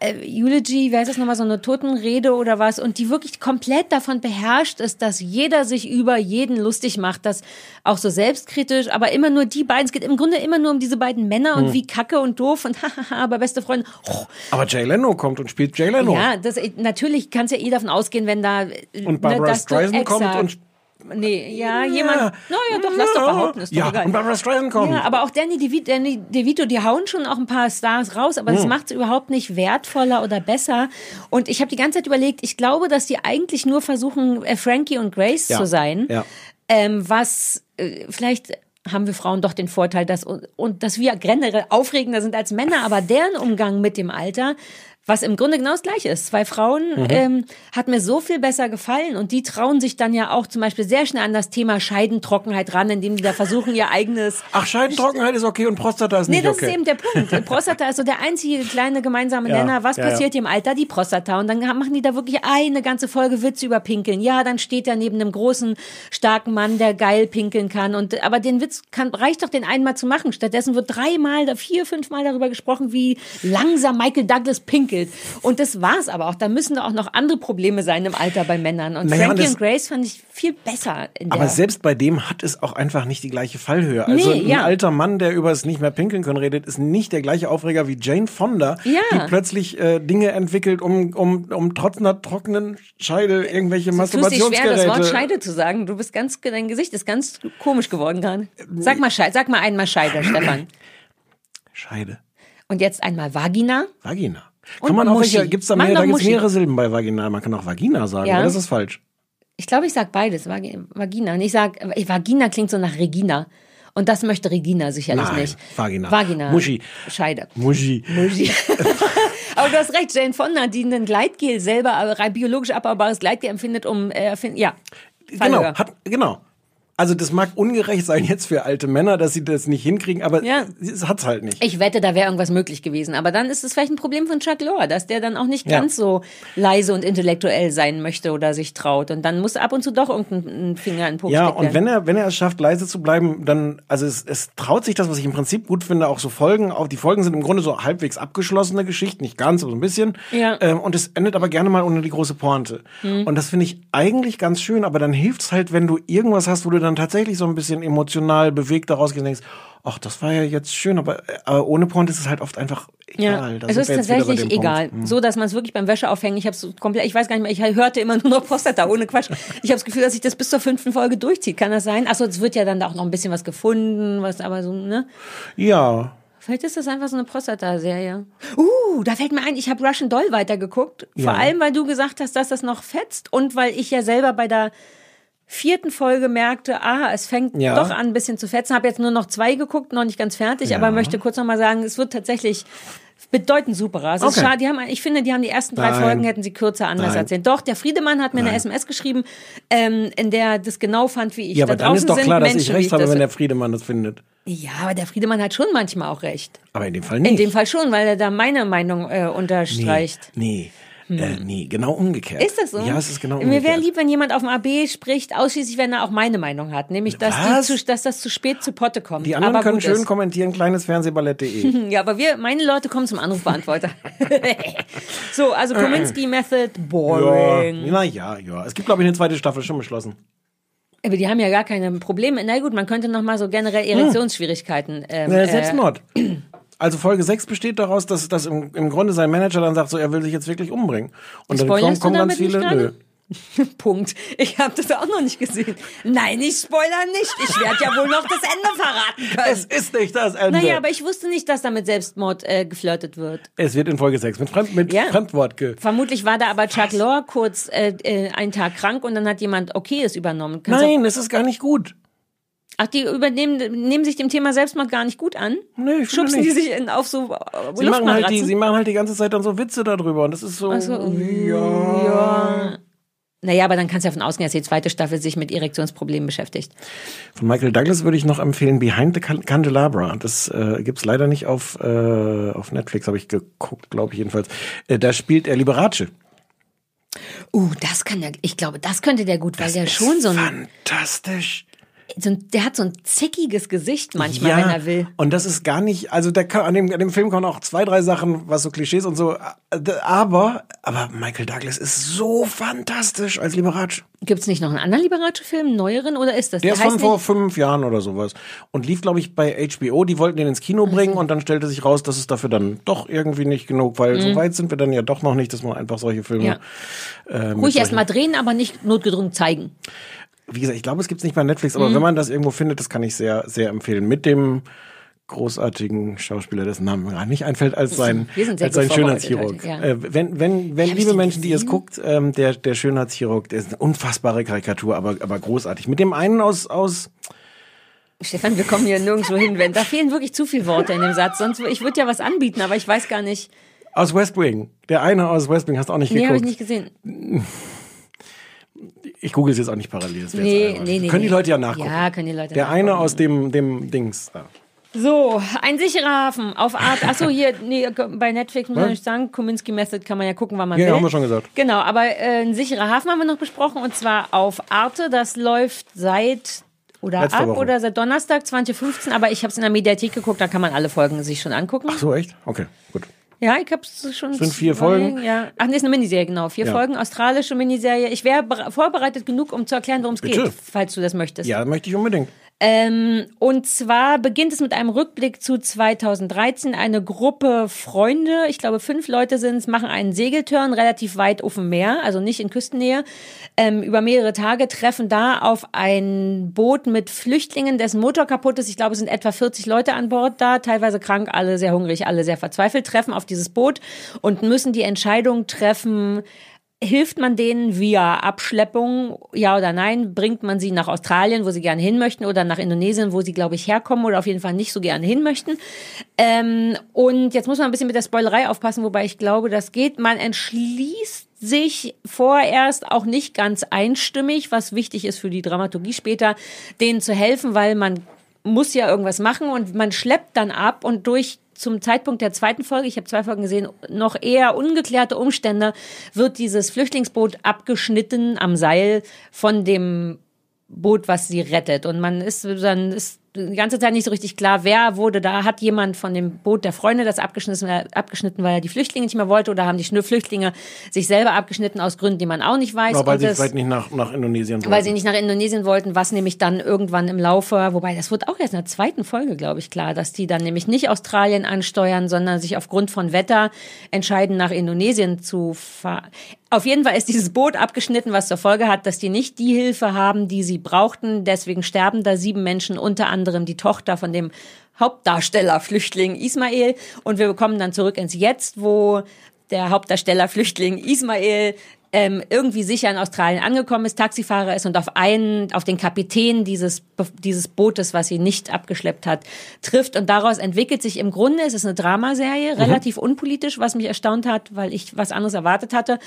Speaker 4: äh, Eulogy, wie heißt das nochmal, so eine Totenrede oder was und die wirklich komplett davon beherrscht ist, dass jeder sich über jeden lustig macht, das auch so selbstkritisch, aber immer nur die beiden, es geht im Grunde immer nur um diese beiden Männer
Speaker 3: Hm.
Speaker 4: und wie kacke und doof und hahaha, aber beste Freunde, oh,
Speaker 3: Aber Jay Leno kommt und spielt Jay Leno.
Speaker 4: ja, das, natürlich kannst ja eh davon ausgehen, wenn da
Speaker 3: Und Barbara
Speaker 4: dass du
Speaker 3: Streisand kommt und
Speaker 4: Nee, ja, jemand. Naja, doch, lass doch behaupten, ist doch
Speaker 3: ja,
Speaker 4: egal.
Speaker 3: und Barbara Streisand kommt.
Speaker 4: Ja, aber auch Danny DeVito, Danny DeVito, die hauen schon auch ein paar Stars raus, aber das
Speaker 3: Hm.
Speaker 4: macht es überhaupt nicht wertvoller oder besser. Und ich habe die ganze Zeit überlegt, ich glaube, dass die eigentlich nur versuchen, äh, Frankie und Grace
Speaker 3: Ja,
Speaker 4: zu sein.
Speaker 3: ja.
Speaker 4: Ähm, was äh, vielleicht haben wir Frauen doch den Vorteil, dass und dass wir generell aufregender sind als Männer, aber deren Umgang mit dem Alter was im Grunde genau das gleiche ist. Zwei Frauen
Speaker 3: Mhm.
Speaker 4: ähm, hat mir so viel besser gefallen und die trauen sich dann ja auch zum Beispiel sehr schnell an das Thema Scheidentrockenheit ran, indem die da versuchen, ihr eigenes
Speaker 3: Ach, Scheidentrockenheit ist okay und Prostata ist
Speaker 4: Nee,
Speaker 3: nicht
Speaker 4: das
Speaker 3: okay.
Speaker 4: ist eben der Punkt. Prostata ist so der einzige kleine gemeinsame
Speaker 3: Ja,
Speaker 4: Nenner. Was
Speaker 3: ja, ja.
Speaker 4: passiert im Alter? Die Prostata. Und dann machen die da wirklich eine ganze Folge Witze über Pinkeln. Ja, dann steht er neben einem großen, starken Mann, der geil pinkeln kann. Und, aber den Witz kann, reicht doch, den einmal zu machen. Stattdessen wird dreimal, vier, fünfmal darüber gesprochen, wie langsam Michael Douglas pinkelt. Und das war's aber auch. Da müssen auch noch andere Probleme sein im Alter bei Männern. Und
Speaker 3: Naja,
Speaker 4: Frankie
Speaker 3: und
Speaker 4: Grace fand ich viel besser in der
Speaker 3: Aber selbst bei dem hat es auch einfach nicht die gleiche Fallhöhe. Also
Speaker 4: Nee,
Speaker 3: ein
Speaker 4: ja.
Speaker 3: alter Mann, der über das nicht mehr pinkeln können redet, ist nicht der gleiche Aufreger wie Jane Fonda,
Speaker 4: Ja.
Speaker 3: die plötzlich äh, Dinge entwickelt, um, um, um trotz einer trockenen Scheide irgendwelche
Speaker 4: Du tust dich schwer,
Speaker 3: Masturbationsgeräte.
Speaker 4: das Wort Scheide zu sagen. Du bist ganz, dein Gesicht ist ganz komisch geworden gerade. Sag mal Scheide, sag mal einmal Scheide, Stefan.
Speaker 3: Scheide.
Speaker 4: Und jetzt einmal Vagina.
Speaker 3: Vagina.
Speaker 4: Und
Speaker 3: Kann man auch
Speaker 4: Muschi.
Speaker 3: gibt's da mehr, da gibt's mehrere Silben bei Vagina. Man kann auch Vagina sagen,
Speaker 4: Ja.
Speaker 3: aber das ist falsch.
Speaker 4: Ich glaube, ich sag beides. Vagi- Vagina. Und ich sag, äh, Vagina klingt so nach Regina. Und das möchte Regina sicherlich
Speaker 3: Nein,
Speaker 4: nicht.
Speaker 3: Vagina.
Speaker 4: Vagina.
Speaker 3: Muschi.
Speaker 4: Scheide.
Speaker 3: Muschi.
Speaker 4: Muschi. Aber du hast recht, Jane Fonda, die ein Gleitgel selber, rein biologisch abbaubares Gleitgel empfindet, um, äh, erfind- ja.
Speaker 3: Genau, hat, genau. Also das mag ungerecht sein jetzt für alte Männer, dass sie das nicht hinkriegen, aber
Speaker 4: Ja.
Speaker 3: es hat's halt nicht.
Speaker 4: Ich wette, da wäre irgendwas möglich gewesen. Aber dann ist es vielleicht ein Problem von Chuck Lorre, dass der dann auch nicht
Speaker 3: Ja.
Speaker 4: ganz so leise und intellektuell sein möchte oder sich traut. Und dann muss ab und zu doch irgendein Finger in den Po
Speaker 3: Ja, und
Speaker 4: werden.
Speaker 3: wenn er, wenn er es schafft, leise zu bleiben, dann, also es, es traut sich das, was ich im Prinzip gut finde, auch so Folgen. Auch die Folgen sind im Grunde so halbwegs abgeschlossene Geschichten, nicht ganz, aber so ein bisschen.
Speaker 4: Ja.
Speaker 3: Ähm, und es endet aber gerne mal ohne die große Pointe.
Speaker 4: Mhm.
Speaker 3: Und das finde ich eigentlich ganz schön, aber dann hilft's halt, wenn du irgendwas hast, wo du dann tatsächlich so ein bisschen emotional bewegt daraus gehst und denkst, ach, das war ja jetzt schön, aber, aber ohne Pointe ist es halt oft einfach egal.
Speaker 4: Ja,
Speaker 3: Da
Speaker 4: es ist tatsächlich egal.
Speaker 3: Hm.
Speaker 4: So, dass man es wirklich beim Wäscheaufhängen, ich habe so komplett, ich weiß gar nicht mehr, ich hörte immer nur noch Prostata, ohne Quatsch. Ich habe das Gefühl, dass sich das bis zur fünften Folge durchzieht. Kann das sein? Achso, es wird ja dann auch noch ein bisschen was gefunden, was aber so, ne?
Speaker 3: Ja.
Speaker 4: Vielleicht ist das einfach so eine Prostata-Serie. Uh, da fällt mir ein, ich habe Russian Doll weitergeguckt. Vor
Speaker 3: Ja.
Speaker 4: allem, weil du gesagt hast, dass das noch fetzt und weil ich ja selber bei der vierten Folge merkte, ah, es fängt
Speaker 3: Ja.
Speaker 4: doch an, ein bisschen zu fetzen. Habe jetzt nur noch zwei geguckt, noch nicht ganz fertig, aber möchte kurz noch mal sagen, es wird tatsächlich bedeutend superer. Es ist
Speaker 3: Okay.
Speaker 4: schade, die haben, ich finde, die haben die ersten drei
Speaker 3: Nein.
Speaker 4: Folgen hätten sie kürzer anders
Speaker 3: Nein.
Speaker 4: erzählt. Doch, der Friedemann hat mir eine SMS geschrieben, ähm, in der das genau fand wie ich.
Speaker 3: Ja, aber
Speaker 4: da
Speaker 3: dann ist doch klar, dass
Speaker 4: Menschen,
Speaker 3: ich
Speaker 4: wie
Speaker 3: recht habe,
Speaker 4: das-
Speaker 3: wenn der Friedemann das findet.
Speaker 4: ja, aber der Friedemann hat schon manchmal auch recht.
Speaker 3: Aber in dem Fall nicht.
Speaker 4: In dem Fall schon, weil er da meine Meinung äh, unterstreicht.
Speaker 3: Nee. Äh, nee, genau umgekehrt.
Speaker 4: Ist das so?
Speaker 3: Ja, es ist genau
Speaker 4: Mir
Speaker 3: umgekehrt.
Speaker 4: wäre lieb, wenn jemand auf dem AB spricht, ausschließlich wenn er auch meine Meinung hat, nämlich dass, die dass das zu spät zu Potte kommt.
Speaker 3: Die anderen
Speaker 4: aber
Speaker 3: können schön
Speaker 4: ist.
Speaker 3: kommentieren, kleinesfernsehballett.de.
Speaker 4: Ja, aber wir, meine Leute kommen zum Anrufbeantworter. so, also Kominsky Method,
Speaker 3: ja,
Speaker 4: boring.
Speaker 3: na ja, ja. Es gibt, glaube ich, eine zweite Staffel schon beschlossen.
Speaker 4: Aber die haben ja gar keine Probleme. Na gut, man könnte noch mal so generell Erektionsschwierigkeiten. Ähm,
Speaker 3: Hm. Na, selbst
Speaker 4: äh.
Speaker 3: Also Folge 6 besteht daraus, dass, dass im, im Grunde sein Manager dann sagt, so er will sich jetzt wirklich umbringen. Und dann kommen, kommen ganz
Speaker 4: damit
Speaker 3: viele. Nö.
Speaker 4: Punkt. Ich habe das auch noch nicht gesehen. Nein, ich spoiler nicht. Ich werde ja wohl noch das Ende verraten können.
Speaker 3: Es ist nicht das Ende.
Speaker 4: Naja, aber ich wusste nicht, dass da mit Selbstmord äh, geflirtet wird.
Speaker 3: es wird in Folge 6 mit, Fremd, mit
Speaker 4: Ja.
Speaker 3: Fremdwort ge.
Speaker 4: Vermutlich war da aber Chuck Lorre kurz äh, äh, einen Tag krank und dann hat jemand Okayes übernommen. Kannst
Speaker 3: Nein, es ist gar nicht gut.
Speaker 4: Ach, die übernehmen, nehmen sich dem Thema Selbstmord gar nicht gut an?
Speaker 3: Nee, ich
Speaker 4: Schubsen die
Speaker 3: nicht.
Speaker 4: sich in, auf so äh,
Speaker 3: Sie machen, halt die, sie machen halt die ganze Zeit dann so Witze darüber und das ist so.
Speaker 4: Ach so, ja. Naja, aber dann kannst du davon ausgehen, dass die zweite Staffel sich mit Erektionsproblemen beschäftigt.
Speaker 3: Von Michael Douglas würde ich noch empfehlen Behind the Can- Candelabra. Das äh, gibt's leider nicht auf, äh, auf Netflix, habe ich geguckt, glaube ich jedenfalls. Äh, da spielt er Liberace.
Speaker 4: Uh, das kann der, ich glaube, das könnte der gut, weil der schon so ein,
Speaker 3: Fantastisch.
Speaker 4: So ein, der hat so ein zickiges Gesicht manchmal, wenn er will.
Speaker 3: Und das ist gar nicht, also der kann, an, dem, an dem Film kommen auch zwei, drei Sachen, was so Klischees und so, äh, aber, aber Michael Douglas ist so fantastisch als Liberace.
Speaker 4: Gibt's nicht noch einen anderen Liberace-Film, einen neueren, oder ist das?
Speaker 3: Der ist
Speaker 4: heißt
Speaker 3: von vor fünf Jahren oder sowas. Und lief, glaube ich, bei HBO. Die wollten den ins Kino bringen und dann stellte sich raus, dass es dafür dann doch irgendwie nicht genug, weil so weit sind wir dann ja doch noch nicht, dass man einfach solche Filme.
Speaker 4: Mhm. Ja.
Speaker 3: Äh,
Speaker 4: Ruhig erst
Speaker 3: solchen-
Speaker 4: mal drehen, aber nicht notgedrungen zeigen.
Speaker 3: Wie gesagt, ich glaube, es gibt's nicht bei Netflix,
Speaker 4: Mhm.
Speaker 3: aber wenn man das irgendwo findet, das kann ich sehr, sehr empfehlen. Mit dem großartigen Schauspieler, dessen Name mir gerade nicht einfällt, als sein, als sein Schönheitschirurg.
Speaker 4: ja.
Speaker 3: äh, wenn, wenn, wenn liebe Menschen, die es guckt, ähm, der, der Schönheitschirurg, der ist eine unfassbare Karikatur, aber, aber großartig. Mit dem einen aus, aus,
Speaker 4: Stefan, wir kommen hier nirgendwo hin, wenn da fehlen wirklich zu viele Worte in dem Satz. Sonst ich würde ja was anbieten, aber ich weiß gar nicht.
Speaker 3: aus West Wing. Der eine aus West Wing, hast du auch nicht
Speaker 4: Nee, habe ich
Speaker 3: geguckt.
Speaker 4: nicht gesehen.
Speaker 3: Ich google es jetzt auch nicht parallel. Das
Speaker 4: Nee,
Speaker 3: jetzt
Speaker 4: nee, nee.
Speaker 3: Können die. Leute ja nachgucken.
Speaker 4: Ja, können die Leute
Speaker 3: Der
Speaker 4: nachgucken.
Speaker 3: eine aus dem, dem Dings da.
Speaker 4: So, ein sicherer Hafen auf Art. Achso, hier, nee, bei Netflix muss man nicht sagen. Kominsky Method kann man ja gucken, wann man
Speaker 3: Ja,
Speaker 4: will.
Speaker 3: haben wir schon gesagt.
Speaker 4: Genau, aber äh, ein sicherer Hafen haben wir noch besprochen und zwar auf Arte. Das läuft seit oder
Speaker 3: Letzte
Speaker 4: ab
Speaker 3: Woche.
Speaker 4: oder seit Donnerstag 2015, aber ich habe es in der Mediathek geguckt, da kann man alle Folgen sich schon angucken.
Speaker 3: Ach so, echt? Okay, gut.
Speaker 4: Ja, ich habe es schon.
Speaker 3: Sind vier
Speaker 4: zwei-
Speaker 3: Folgen?
Speaker 4: Ja. Ach, nee, ist eine Miniserie, genau. Vier
Speaker 3: Ja.
Speaker 4: Folgen, australische Miniserie. Ich wäre bere- vorbereitet genug, um zu erklären, worum es geht, falls du das möchtest.
Speaker 3: Ja, möchte ich unbedingt.
Speaker 4: Ähm, und zwar beginnt es mit einem Rückblick zu 2013. Eine Gruppe Freunde, ich glaube fünf Leute sind es, machen einen Segeltörn relativ weit auf dem Meer, also nicht in Küstennähe, ähm, über mehrere Tage, treffen da auf ein Boot mit Flüchtlingen, dessen Motor kaputt ist. Ich glaube, es sind etwa 40 Leute an Bord da, teilweise krank, alle sehr hungrig, alle sehr verzweifelt, treffen auf dieses Boot und müssen die Entscheidung treffen, Hilft man denen via Abschleppung, ja oder nein? Bringt man sie nach Australien, wo sie gerne hin möchten, oder nach Indonesien, wo sie, glaube ich, herkommen oder auf jeden Fall nicht so gerne hin möchten? Ähm, und jetzt muss man ein bisschen mit der Spoilerei aufpassen, wobei ich glaube, das geht. Man entschließt sich vorerst auch nicht ganz einstimmig, was wichtig ist für die Dramaturgie später, denen zu helfen, weil man muss ja irgendwas machen und man schleppt dann ab und durch zum Zeitpunkt der zweiten Folge, ich habe zwei Folgen gesehen, noch eher ungeklärte Umstände, wird dieses Flüchtlingsboot abgeschnitten am Seil von dem Boot, was sie rettet. Und man ist dann ist die ganze Zeit nicht so richtig klar, wer wurde da, hat jemand von dem Boot der Freunde das abgeschnitten, abgeschnitten, weil er die Flüchtlinge nicht mehr wollte oder haben die Flüchtlinge sich selber abgeschnitten aus Gründen, die man auch nicht weiß.
Speaker 3: Ja, weil sie
Speaker 4: das-
Speaker 3: vielleicht nicht nach, nach Indonesien
Speaker 4: weil sie nicht nach Indonesien wollten, was nämlich dann irgendwann im Laufe, wobei das wird auch erst in der zweiten Folge, glaube ich, klar, dass die dann nämlich nicht Australien ansteuern, sondern sich aufgrund von Wetter entscheiden, nach Indonesien zu fahren. Auf jeden Fall ist dieses Boot abgeschnitten, was zur Folge hat, dass die nicht die Hilfe haben, die sie brauchten. Deswegen sterben da sieben Menschen, unter anderem die Tochter von dem Hauptdarsteller Flüchtling Ismail. Und wir bekommen dann zurück ins Jetzt, wo der Hauptdarsteller Flüchtling Ismail ähm, irgendwie sicher in Australien angekommen ist, Taxifahrer ist und auf einen, auf den Kapitän dieses, dieses Bootes, was sie nicht abgeschleppt hat, trifft. Und daraus entwickelt sich im Grunde, es ist eine Dramaserie, relativ unpolitisch, was mich erstaunt hat, weil ich was anderes erwartet hatte,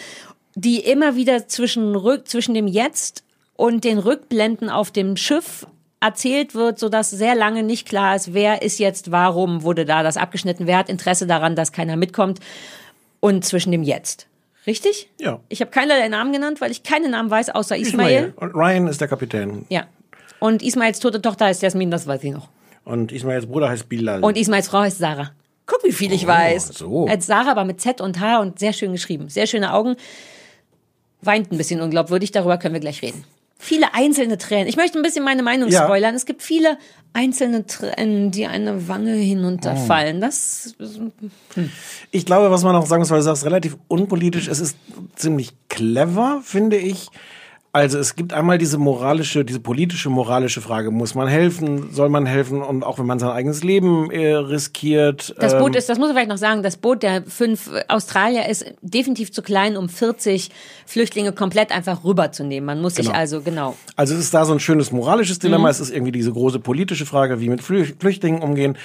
Speaker 4: die immer wieder zwischen, Rück, zwischen dem Jetzt und den Rückblenden auf dem Schiff erzählt wird, so dass sehr lange nicht klar ist, wer ist jetzt warum, wurde da das abgeschnitten, wer hat Interesse daran, dass keiner mitkommt und zwischen dem Jetzt. Richtig?
Speaker 3: Ja.
Speaker 4: Ich habe keinerlei Namen genannt, weil ich keine Namen weiß, außer Ismail.
Speaker 3: Und Ryan ist der Kapitän.
Speaker 4: Ja. Und Ismails tote Tochter heißt Jasmin, das weiß ich noch.
Speaker 3: Und Ismails Bruder heißt Bilal.
Speaker 4: Und Ismails Frau heißt Sarah. Guck, wie viel ich weiß.
Speaker 3: so.
Speaker 4: Als Sarah, aber mit Z und H und sehr schön geschrieben. Sehr schöne Augen. Weint ein bisschen unglaubwürdig, darüber können wir gleich reden. Viele einzelne Tränen. Ich möchte ein bisschen meine Meinung
Speaker 3: Ja.
Speaker 4: spoilern. Es gibt viele einzelne Tränen, die eine Wange
Speaker 3: Oh.
Speaker 4: hinunterfallen. Das
Speaker 3: Ich glaube, was man auch sagen muss, weil du sagst, relativ unpolitisch, es ist ziemlich clever, finde ich. Also es gibt einmal diese moralische, diese politische moralische Frage, muss man helfen, soll man helfen und auch wenn man sein eigenes Leben äh, riskiert.
Speaker 4: Das
Speaker 3: ähm,
Speaker 4: Boot ist, das muss man vielleicht noch sagen, das Boot der fünf Australier ist definitiv zu klein, um 40 Flüchtlinge komplett einfach rüberzunehmen. Man muss sich
Speaker 3: Genau.
Speaker 4: also, genau.
Speaker 3: Also es ist da so ein schönes moralisches Dilemma,
Speaker 4: Mhm.
Speaker 3: es ist irgendwie diese große politische Frage, wie mit Flü Flüchtlingen umgehen.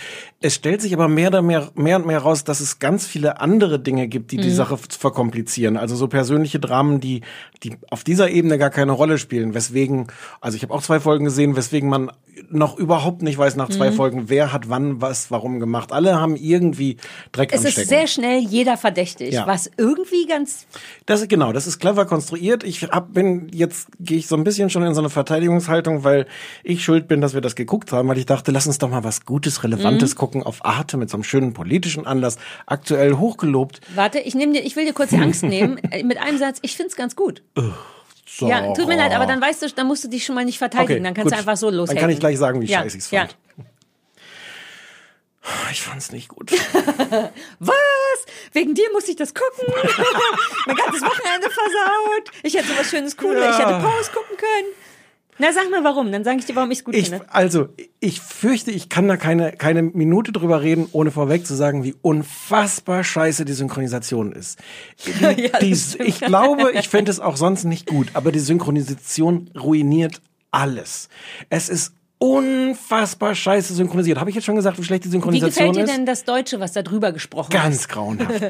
Speaker 3: Es stellt sich aber mehr, und mehr, mehr und mehr raus, dass es ganz viele andere Dinge gibt, die die
Speaker 4: Mhm.
Speaker 3: Sache verkomplizieren. Also so persönliche Dramen, die, die auf dieser Ebene gar keine Rolle spielen. Weswegen, also ich habe auch zwei Folgen gesehen, weswegen man noch überhaupt nicht weiß nach zwei
Speaker 4: Mhm.
Speaker 3: Folgen, wer hat wann was warum gemacht. Alle haben irgendwie Dreck
Speaker 4: Es
Speaker 3: am
Speaker 4: ist
Speaker 3: Stecken.
Speaker 4: sehr schnell jeder verdächtig,
Speaker 3: Ja.
Speaker 4: was irgendwie ganz
Speaker 3: Das genau, das ist clever konstruiert. Ich hab, bin jetzt gehe ich so ein bisschen schon in so eine Verteidigungshaltung, weil ich schuld bin, dass wir das geguckt haben, weil ich dachte, lass uns doch mal was Gutes, Relevantes
Speaker 4: Mhm.
Speaker 3: gucken auf Arte mit so einem schönen politischen Anlass, aktuell hochgelobt.
Speaker 4: Warte, ich nehme dir, ich will dir kurz die Angst nehmen. Äh, Mit einem Satz, ich find's ganz gut.
Speaker 3: So.
Speaker 4: Ja, tut mir leid, aber dann weißt du, dann musst du dich schon mal nicht verteidigen.
Speaker 3: Okay,
Speaker 4: dann kannst du
Speaker 3: gut.
Speaker 4: einfach so loshacken.
Speaker 3: Dann kann ich gleich sagen, wie
Speaker 4: ja,
Speaker 3: scheiße ich's
Speaker 4: ja.
Speaker 3: fand. Ich fand's nicht gut.
Speaker 4: Was? Wegen dir musste ich das gucken? mein ganzes Wochenende versaut. Ich hätte sowas Schönes, Cooles. Ich hätte
Speaker 3: Ja.
Speaker 4: Pause gucken können. Na, sag mal warum. Dann sage ich dir, warum ich's gut
Speaker 3: Ich,
Speaker 4: finde.
Speaker 3: also, ich fürchte, ich kann da keine, keine Minute drüber reden, ohne vorweg zu sagen, wie unfassbar scheiße die Synchronisation ist.
Speaker 4: Ja,
Speaker 3: die, ich glaube, ich fände es auch sonst nicht gut, aber die Synchronisation ruiniert alles. Es ist unfassbar scheiße synchronisiert. Habe ich jetzt schon gesagt, wie schlecht die
Speaker 4: Wie
Speaker 3: Synchronisation
Speaker 4: gefällt dir
Speaker 3: ist?
Speaker 4: denn das Deutsche, was da drüber gesprochen
Speaker 3: Ganz
Speaker 4: ist?
Speaker 3: grauenhaft.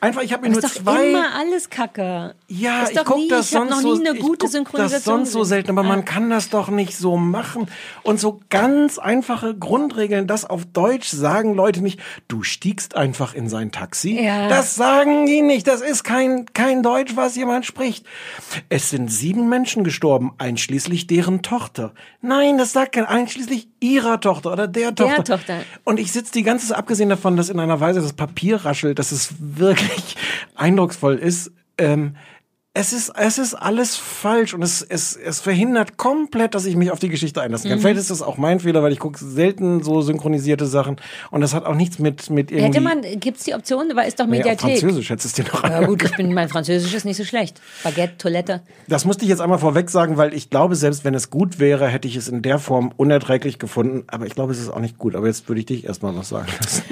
Speaker 3: Einfach, ich habe mir nur
Speaker 4: ist doch
Speaker 3: zwei
Speaker 4: immer alles Kacke.
Speaker 3: ja,
Speaker 4: ist
Speaker 3: ich
Speaker 4: doch
Speaker 3: guck
Speaker 4: nie,
Speaker 3: das
Speaker 4: ich
Speaker 3: sonst
Speaker 4: noch nie
Speaker 3: so,
Speaker 4: eine
Speaker 3: ich
Speaker 4: gute
Speaker 3: guck
Speaker 4: Synchronisation
Speaker 3: das sonst so selten, aber man
Speaker 4: Ah.
Speaker 3: kann das doch nicht so machen. Und so ganz einfache Grundregeln, das auf Deutsch sagen Leute nicht, du stiegst einfach in sein Taxi.
Speaker 4: Ja.
Speaker 3: Das sagen die nicht. Das ist kein, kein Deutsch, was jemand spricht. Es sind sieben Menschen gestorben, einschließlich deren Tochter. Nein, das sagt kein, einschließlich ihrer Tochter oder der
Speaker 4: Der
Speaker 3: Tochter.
Speaker 4: Tochter.
Speaker 3: Und ich sitze die ganze Zeit, abgesehen davon, dass in einer Weise das Papier raschelt, dass es wirklich eindrucksvoll ist. Ähm, es ist, es ist alles falsch und es, es, es verhindert komplett, dass ich mich auf die Geschichte einlassen kann.
Speaker 4: Mhm.
Speaker 3: Vielleicht ist das auch mein Fehler, weil ich gucke selten so synchronisierte Sachen und das hat auch nichts mit, mit irgendwie...
Speaker 4: Hätte man, gibt's die Option, aber ist doch Mediathek.
Speaker 3: Französisch hättest du es dir noch
Speaker 4: ja gut, ich bin, mein Französisch ist nicht so schlecht. Baguette, Toilette.
Speaker 3: Das musste ich jetzt einmal vorweg sagen, weil ich glaube, selbst wenn es gut wäre, hätte ich es in der Form unerträglich gefunden. Aber ich glaube, es ist auch nicht gut. Aber jetzt würde ich dich erstmal was sagen lassen.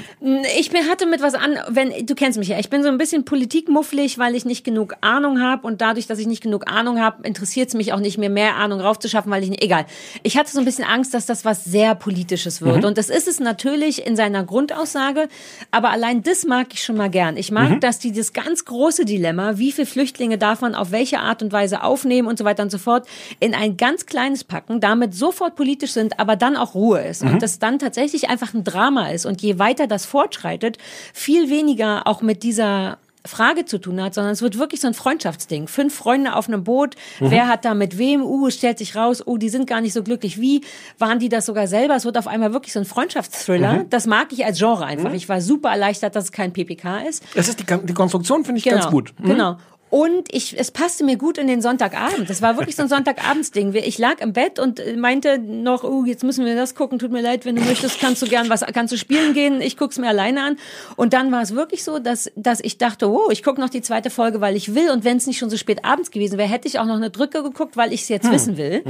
Speaker 4: Ich bin, hatte mit was an, wenn du kennst mich ja, ich bin so ein bisschen politikmufflig, weil ich nicht genug Ahnung habe und dadurch, dass ich nicht genug Ahnung habe, interessiert es mich auch nicht mehr, mehr Ahnung raufzuschaffen, weil ich nicht, egal. Ich hatte so ein bisschen Angst, dass das was sehr politisches wird
Speaker 9: Mhm.
Speaker 4: und das ist es natürlich in seiner Grundaussage, aber allein das mag ich schon mal gern. Ich mag,
Speaker 9: Mhm.
Speaker 4: dass die das ganz große Dilemma, wie viele Flüchtlinge darf man auf welche Art und Weise aufnehmen und so weiter und so fort, in ein ganz kleines packen, damit sofort politisch sind, aber dann auch Ruhe ist
Speaker 9: Mhm.
Speaker 4: und das dann tatsächlich einfach ein Drama ist und je weiter das fortschreitet, viel weniger auch mit dieser Frage zu tun hat, sondern es wird wirklich so ein Freundschaftsding. Fünf Freunde auf einem Boot, wer hat da mit wem, uh, es stellt sich raus, oh, die sind gar nicht so glücklich. Wie waren die das sogar selber? Es wird auf einmal wirklich so ein Freundschaftsthriller. Das mag ich als Genre einfach. Ich war super erleichtert, dass es kein PPK ist.
Speaker 3: Es ist die, die Konstruktion, finde ich
Speaker 4: Genau,
Speaker 3: ganz gut. Mhm.
Speaker 4: genau. Und ich, es passte mir gut in den Sonntagabend. Das war wirklich so ein Sonntagabendsding. Ich lag im Bett und meinte noch, oh, jetzt müssen wir das gucken. Tut mir leid, wenn du möchtest, kannst du gern was, kannst du spielen gehen. Ich guck's mir alleine an. Und dann war es wirklich so, dass, dass ich dachte, oh, ich gucke noch die zweite Folge, weil ich will. Und wenn es nicht schon so spät abends gewesen wäre, hätte ich auch noch eine Drücke geguckt, weil ich es jetzt wissen will.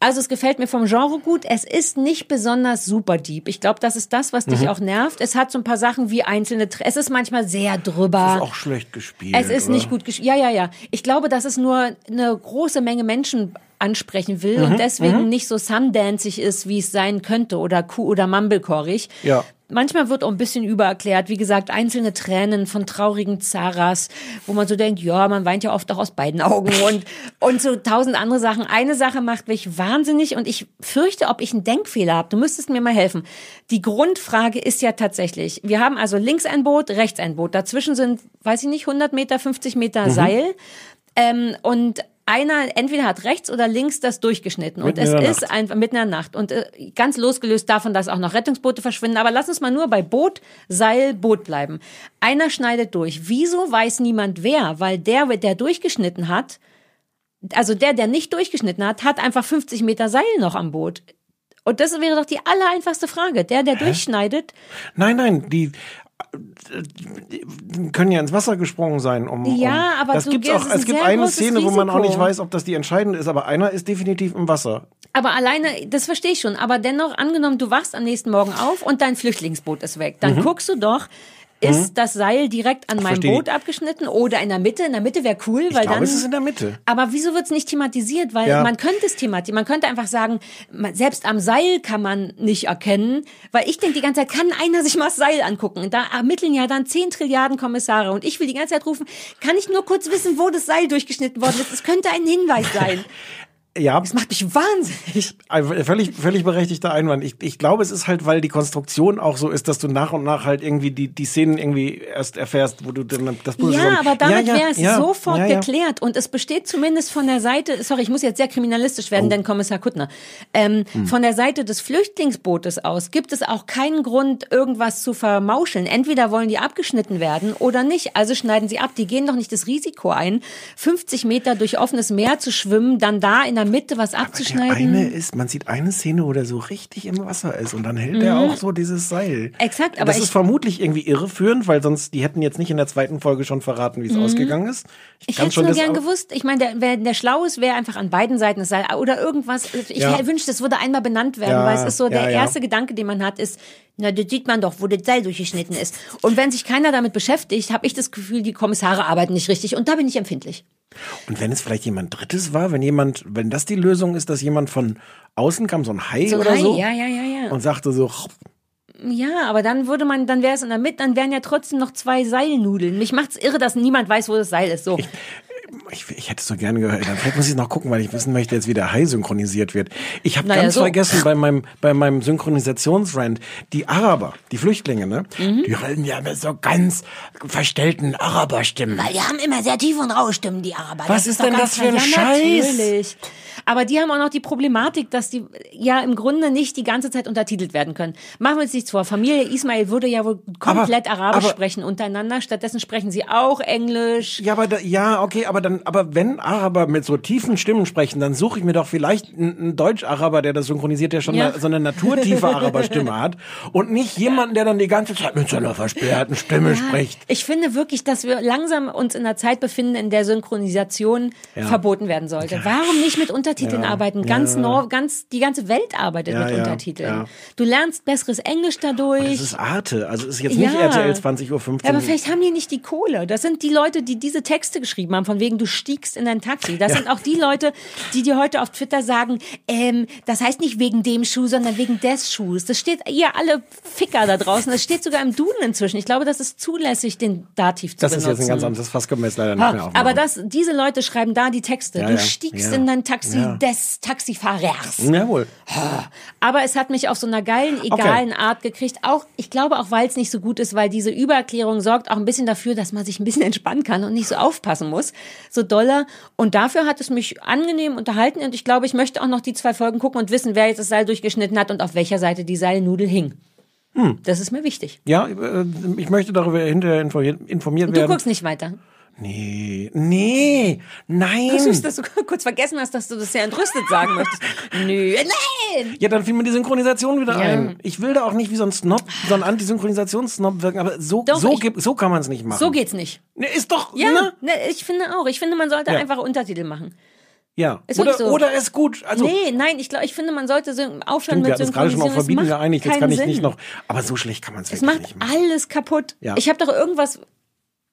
Speaker 4: Also es gefällt mir vom Genre gut. Es ist nicht besonders super deep. Ich glaube, das ist das, was dich auch nervt. Es hat so ein paar Sachen wie einzelne, es ist manchmal sehr drüber.
Speaker 3: Ist auch schlecht gespielt.
Speaker 4: Es ist
Speaker 3: oder?
Speaker 4: nicht gut gespielt. Ja, ja, ja. Ich glaube, dass es nur eine große Menge Menschen ansprechen will
Speaker 3: Mhm,
Speaker 4: und deswegen nicht so Sundanceig ist, wie es sein könnte oder Kuh oder Mumblecorig.
Speaker 3: Ja.
Speaker 4: Manchmal wird auch ein bisschen übererklärt, wie gesagt, einzelne Tränen von traurigen Zaras, wo man so denkt, ja, man weint ja oft auch aus beiden Augen und, und so tausend andere Sachen. Eine Sache macht mich wahnsinnig und ich fürchte, ob ich einen Denkfehler habe. Du müsstest mir mal helfen. Die Grundfrage ist ja tatsächlich, wir haben also links ein Boot, rechts ein Boot. Dazwischen sind, weiß ich nicht, 100 Meter, 50 Meter Seil. Ähm, und einer entweder hat rechts oder links das durchgeschnitten und
Speaker 3: Mitten
Speaker 4: es
Speaker 3: in der
Speaker 4: ist
Speaker 3: Nacht.
Speaker 4: einfach mitten in der Nacht und äh, ganz losgelöst davon, dass auch noch Rettungsboote verschwinden. Aber lass uns mal nur bei Boot, Seil, Boot bleiben. Einer schneidet durch. Wieso weiß niemand wer? Weil der, der durchgeschnitten hat, also der, der nicht durchgeschnitten hat, hat einfach 50 Meter Seil noch am Boot. Und das wäre doch die allereinfachste Frage. Der, der durchschneidet,
Speaker 3: Nein, nein, die können ja ins Wasser gesprungen sein. Um,
Speaker 4: Ja, aber
Speaker 3: das gibt's auch.
Speaker 4: es
Speaker 3: gibt eine Szene, wo man auch nicht
Speaker 4: Risiko.
Speaker 3: weiß, ob das die entscheidende ist, aber einer ist definitiv im Wasser.
Speaker 4: Aber alleine, das verstehe ich schon, aber dennoch angenommen, du wachst am nächsten Morgen auf und dein Flüchtlingsboot ist weg. Dann guckst du doch, ist das Seil direkt an meinem. Boot abgeschnitten oder in der Mitte? In der Mitte wäre cool, weil
Speaker 3: Ich glaube,
Speaker 4: dann.
Speaker 3: es ist in der Mitte.
Speaker 4: aber wieso wird es nicht thematisiert? Weil
Speaker 3: Ja.
Speaker 4: man könnte es thematisieren. Man könnte einfach sagen, man, selbst am Seil kann man nicht erkennen. Weil ich denke die ganze Zeit, kann einer sich mal das Seil angucken? Da ermitteln ja dann 10 Trilliarden Kommissare. Und ich will die ganze Zeit rufen, kann ich nur kurz wissen, wo das Seil durchgeschnitten worden ist? Es könnte ein Hinweis sein.
Speaker 3: Ja,
Speaker 4: Das macht mich wahnsinnig.
Speaker 3: ein völlig, völlig berechtigter Einwand. Ich, ich glaube, es ist halt, weil die Konstruktion auch so ist, dass du nach und nach halt irgendwie die, die Szenen irgendwie erst erfährst, wo du dann das Puzzle
Speaker 4: Ja, aber damit
Speaker 3: Ja, ja,
Speaker 4: wäre es
Speaker 3: ja,
Speaker 4: sofort geklärt. Und es besteht zumindest von der Seite, sorry, ich muss jetzt sehr kriminalistisch werden, denn Kommissar Kuttner, ähm, von der Seite des Flüchtlingsbootes aus gibt es auch keinen Grund, irgendwas zu vermauscheln. Entweder wollen die abgeschnitten werden oder nicht. Also schneiden sie ab. Die gehen doch nicht das Risiko ein, 50 Meter durch offenes Meer zu schwimmen, dann da in der Mitte was
Speaker 3: Der
Speaker 4: abzuschneiden.
Speaker 3: eine ist, man sieht eine Szene, wo der so richtig im Wasser ist und dann hält er auch so dieses Seil.
Speaker 4: Mhm. Exakt, aber
Speaker 3: das
Speaker 4: ich-
Speaker 3: ist vermutlich irgendwie irreführend, weil sonst die hätten jetzt nicht in der zweiten Folge schon verraten, wie es ausgegangen ist.
Speaker 4: Mhm. Ich
Speaker 3: kann
Speaker 4: hätte
Speaker 3: schon
Speaker 4: nur gern gewusst. Ich meine, der, wer der schlau ist, wäre einfach an beiden Seiten das Seil oder irgendwas. Ich
Speaker 3: Ja.
Speaker 4: wünschte, es würde einmal benannt werden,
Speaker 3: Ja,
Speaker 4: weil es ist so der
Speaker 3: ja, ja.
Speaker 4: erste Gedanke, den man hat, ist, na, das sieht man doch, wo das Seil durchgeschnitten ist. Und wenn sich keiner damit beschäftigt, habe ich das Gefühl, die Kommissare arbeiten nicht richtig. Und da bin ich empfindlich.
Speaker 3: Und wenn es vielleicht jemand Drittes war, wenn jemand, wenn das die Lösung ist, dass jemand von außen kam, so ein Hai
Speaker 4: So,
Speaker 3: oder
Speaker 4: hi,
Speaker 3: so,
Speaker 4: ja, ja, ja.
Speaker 3: und sagte so,
Speaker 4: Ja, aber dann würde man, dann wäre es in der Mitte, dann wären ja trotzdem noch zwei Seilnudeln. Mich macht's irre, dass niemand weiß, wo das Seil ist. So.
Speaker 3: ich, ich hätte es so gerne gehört. Dann vielleicht muss ich es noch gucken, weil ich wissen möchte, jetzt wie der Hai synchronisiert wird. Ich habe
Speaker 4: Naja,
Speaker 3: ganz
Speaker 4: so.
Speaker 3: vergessen bei meinem, bei meinem Synchronisationsrand, die Araber, die Flüchtlinge, ne?
Speaker 4: Mhm.
Speaker 3: Die halten ja mit so ganz verstellten Araberstimmen.
Speaker 4: Weil die haben immer sehr tiefe und raue Stimmen, die Araber.
Speaker 3: Was ist
Speaker 4: doch
Speaker 3: denn das für ein.
Speaker 4: Ja,
Speaker 3: Scheiß?
Speaker 4: Natürlich. Aber die haben auch noch die Problematik, dass die ja im Grunde nicht die ganze Zeit untertitelt werden können. Machen wir uns nichts vor. Familie Ismail würde ja wohl komplett
Speaker 3: Aber-
Speaker 4: Arabisch
Speaker 3: aber-
Speaker 4: sprechen untereinander. Stattdessen sprechen sie auch Englisch.
Speaker 3: Ja, aber da, ja, okay, aber dann, aber wenn Araber mit so tiefen Stimmen sprechen, dann suche ich mir doch vielleicht einen, Deutsch-Araber, der das synchronisiert, der schon
Speaker 4: Ja.
Speaker 3: eine, so eine naturtiefe Araberstimme hat und nicht jemanden, der dann die ganze Zeit mit so einer versperrten Stimme spricht.
Speaker 4: Ich finde wirklich, dass wir langsam uns in einer Zeit befinden, in der Synchronisation verboten werden sollte. Warum nicht mit Untertiteln arbeiten? Ganz Nor ganz, die ganze Welt arbeitet
Speaker 3: Ja,
Speaker 4: mit
Speaker 3: ja,
Speaker 4: Untertiteln.
Speaker 3: ja.
Speaker 4: Du lernst besseres Englisch dadurch.
Speaker 3: Das ist Arte, also es ist jetzt nicht
Speaker 4: Ja.
Speaker 3: RTL 20.15 Uhr.
Speaker 4: Ja, aber vielleicht haben die nicht die Kohle. Das sind die Leute, die diese Texte geschrieben haben, von wegen, du stiegst in dein Taxi. Das sind auch die Leute, die dir heute auf Twitter sagen, ähm, das heißt nicht wegen dem Schuh, sondern wegen des Schuhs. Das steht, ihr alle Ficker da draußen, das steht sogar im Duden inzwischen. Ich glaube, das ist zulässig, den Dativ zu
Speaker 3: Das ist
Speaker 4: benutzen.
Speaker 3: jetzt ein ganz anderes Fass können wir jetzt leider nicht mehr aufmachen.
Speaker 4: aber das, diese Leute schreiben da die Texte.
Speaker 3: Ja,
Speaker 4: du
Speaker 3: ja.
Speaker 4: stiegst
Speaker 3: Ja.
Speaker 4: in dein Taxi
Speaker 3: Ja.
Speaker 4: des Taxifahrers.
Speaker 3: Jawohl.
Speaker 4: Aber es hat mich auf so einer geilen, egalen Art gekriegt. Auch, ich glaube auch, weil es nicht so gut ist, weil diese Übererklärung sorgt auch ein bisschen dafür, dass man sich ein bisschen entspannen kann und nicht so aufpassen muss. So doller. Und dafür hat es mich angenehm unterhalten. Und ich glaube, ich möchte auch noch die zwei Folgen gucken und wissen, wer jetzt das Seil durchgeschnitten hat und auf welcher Seite die Seilnudel hing.
Speaker 3: Hm.
Speaker 4: Das ist mir wichtig.
Speaker 3: Ja, äh, ich möchte darüber hinterher informiert, informiert
Speaker 4: Und du
Speaker 3: werden.
Speaker 4: guckst nicht weiter.
Speaker 3: Nee, nee, nein.
Speaker 4: Süß, dass du kurz vergessen hast, dass du das sehr entrüstet sagen möchtest. Nö, nein!
Speaker 3: Ja, dann fiel mir die Synchronisation wieder
Speaker 4: Ja.
Speaker 3: ein. Ich will da auch nicht wie so ein Snob, so ein Antisynchronisationssnob wirken, aber so,
Speaker 4: Doch,
Speaker 3: so,
Speaker 4: ich-
Speaker 3: so kann man es nicht machen.
Speaker 4: So geht's nicht.
Speaker 3: Nee, ist doch,
Speaker 4: Ja,
Speaker 3: ne?
Speaker 4: ne, ich finde auch. Ich finde, man sollte
Speaker 3: Ja.
Speaker 4: einfach Untertitel machen.
Speaker 3: Ja.
Speaker 4: Ist
Speaker 3: oder,
Speaker 4: so.
Speaker 3: oder ist gut. Also,
Speaker 4: nee, nein, ich glaube, ich finde, man sollte syn- aufhören
Speaker 3: stimmt, wir
Speaker 4: mit
Speaker 3: hatten uns gerade schon auf.
Speaker 4: Es
Speaker 3: Verbieten
Speaker 4: macht
Speaker 3: geeinigt, jetzt kann ich
Speaker 4: Sinn.
Speaker 3: nicht noch. Aber so schlecht kann man es
Speaker 4: Es
Speaker 3: wirklich
Speaker 4: macht
Speaker 3: nicht machen.
Speaker 4: alles kaputt.
Speaker 3: Ja.
Speaker 4: Ich habe doch irgendwas.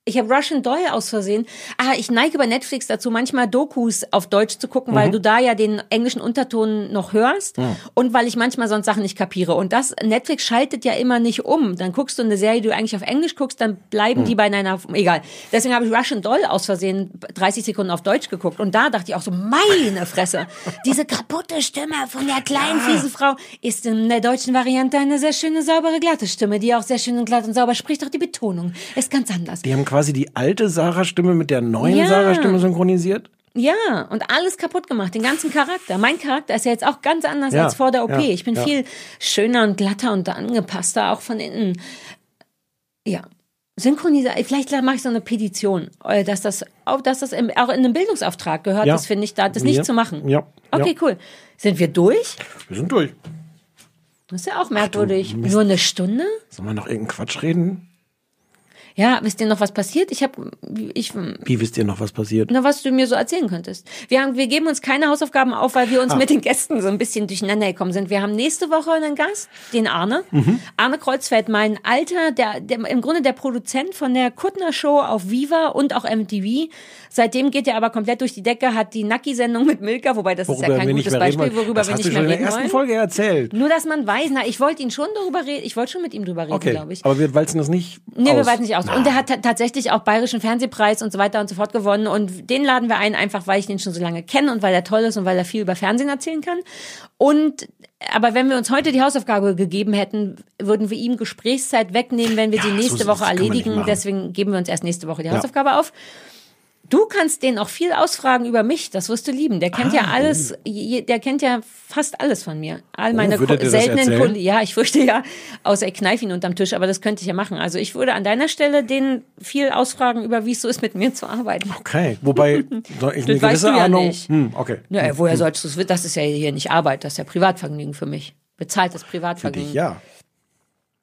Speaker 4: Ich habe Russian Doll aus Versehen. Ah, ich neige bei Netflix dazu, manchmal Dokus auf Deutsch zu gucken, weil
Speaker 9: Mhm.
Speaker 4: du da ja den englischen Unterton noch hörst
Speaker 9: Mhm.
Speaker 4: und weil ich manchmal sonst Sachen nicht kapiere. Und das Netflix schaltet ja immer nicht um. Dann guckst du eine Serie, die du eigentlich auf Englisch guckst, dann bleiben
Speaker 9: Mhm.
Speaker 4: die bei deiner. Egal. Deswegen habe ich Russian Doll aus Versehen 30 Sekunden auf Deutsch geguckt und da dachte ich auch so, meine Fresse, diese kaputte Stimme von der kleinen fiesen Frau ist in der deutschen Variante eine sehr schöne, saubere, glatte Stimme, die auch sehr schön und glatt und sauber spricht. Auch die Betonung ist ganz anders.
Speaker 3: Die haben quasi die alte Sarah-Stimme mit der neuen
Speaker 4: Ja.
Speaker 3: Sarah-Stimme synchronisiert.
Speaker 4: Ja, und alles kaputt gemacht, den ganzen Charakter. Mein Charakter ist ja jetzt auch ganz anders
Speaker 3: Ja,
Speaker 4: als vor der OP.
Speaker 3: ja,
Speaker 4: ich bin
Speaker 3: ja.
Speaker 4: viel schöner und glatter und angepasster, auch von innen. Ja. Synchronisieren, vielleicht mache ich so eine Petition, äh, dass das, auch, dass das im, auch in einem Bildungsauftrag gehört, das finde ich, da das nicht zu machen.
Speaker 3: Ja.
Speaker 4: Okay, cool. Sind wir durch?
Speaker 3: Wir sind durch.
Speaker 4: Das ist ja auch merkwürdig.
Speaker 3: Mist.
Speaker 4: Nur eine Stunde?
Speaker 3: Sollen wir noch irgendeinen Quatsch reden?
Speaker 4: Ja, wisst ihr noch, was passiert? Ich habe, ich,
Speaker 3: Wie wisst ihr noch, was passiert?
Speaker 4: Na, was du mir so erzählen könntest. Wir, haben, wir geben uns keine Hausaufgaben auf, weil wir uns
Speaker 3: Ah.
Speaker 4: mit den Gästen so ein bisschen durcheinander gekommen sind. Wir haben nächste Woche einen Gast, den Arne.
Speaker 3: Mhm.
Speaker 4: Arne Kreuzfeld, mein alter, der, der, im Grunde der Produzent von der Kuttner Show auf Viva und auch MTV. Seitdem geht er aber komplett durch die Decke, hat die Nacki-Sendung mit Milka, wobei das ist ja kein
Speaker 3: wir
Speaker 4: gutes
Speaker 3: mehr reden
Speaker 4: Beispiel,
Speaker 3: wollen.
Speaker 4: worüber
Speaker 3: das
Speaker 4: wir
Speaker 3: hast
Speaker 4: nicht
Speaker 3: du schon in der ersten
Speaker 4: wollen.
Speaker 3: Folge erzählt.
Speaker 4: Nur, dass man weiß, na, ich wollte ihn schon darüber reden, ich wollte schon mit ihm drüber reden,
Speaker 3: Okay,
Speaker 4: glaube ich.
Speaker 3: aber wir walzen das nicht
Speaker 4: Nee, wir
Speaker 3: aus.
Speaker 4: weiten nicht aus. Und der hat ta- tatsächlich auch Bayerischen Fernsehpreis und so weiter und so fort gewonnen. Und den laden wir ein, einfach weil ich den schon so lange kenne und weil er toll ist und weil er viel über Fernsehen erzählen kann. Und aber wenn wir uns heute die Hausaufgabe gegeben hätten, würden wir ihm Gesprächszeit wegnehmen, wenn wir die nächste
Speaker 3: so-
Speaker 4: Woche erledigen. Deswegen geben wir uns erst nächste Woche die
Speaker 3: Ja.
Speaker 4: Hausaufgabe auf. Du kannst den auch viel ausfragen über mich, das wirst du lieben. Der kennt ja
Speaker 3: Ah,
Speaker 4: alles, je- der kennt ja fast alles von mir. All meine
Speaker 3: Oh, der das
Speaker 4: seltenen? Kunden. Ja, ich fürchte ja, außer ich kneif ihn unterm Tisch, aber das könnte ich ja machen. Also ich würde an deiner Stelle den viel ausfragen über, wie es so ist, mit mir zu arbeiten.
Speaker 3: Okay, wobei ich eine gewisse
Speaker 4: ja
Speaker 3: Ahnung. Hm, okay.
Speaker 4: Ja, woher sollst du es? Das ist ja hier nicht Arbeit, das ist ja Privatvergnügen für mich. Bezahltes
Speaker 3: Für
Speaker 4: Privatvergnügen.
Speaker 3: dich, ja.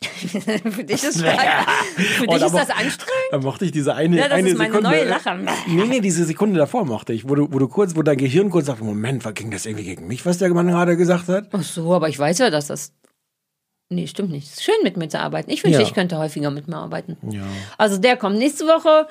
Speaker 4: für dich ist, für
Speaker 3: Oh,
Speaker 4: dich ist das anstrengend?
Speaker 3: Da mochte ich diese eine,
Speaker 4: Ja, das
Speaker 3: eine
Speaker 4: ist meine
Speaker 3: Sekunde.
Speaker 4: neue Lache.
Speaker 3: Nee, nee, diese Sekunde davor mochte ich, wo du, wo du kurz, wo dein Gehirn kurz sagt, Moment, was ging das irgendwie gegen mich, was der Mann gerade gesagt hat?
Speaker 4: Ach so, aber ich weiß ja, dass das. Nee, stimmt nicht. Es ist schön, mit mir zu arbeiten. Ich wünsche,
Speaker 3: Ja.
Speaker 4: ich könnte häufiger mit mir arbeiten.
Speaker 3: Ja.
Speaker 4: Also der kommt nächste Woche.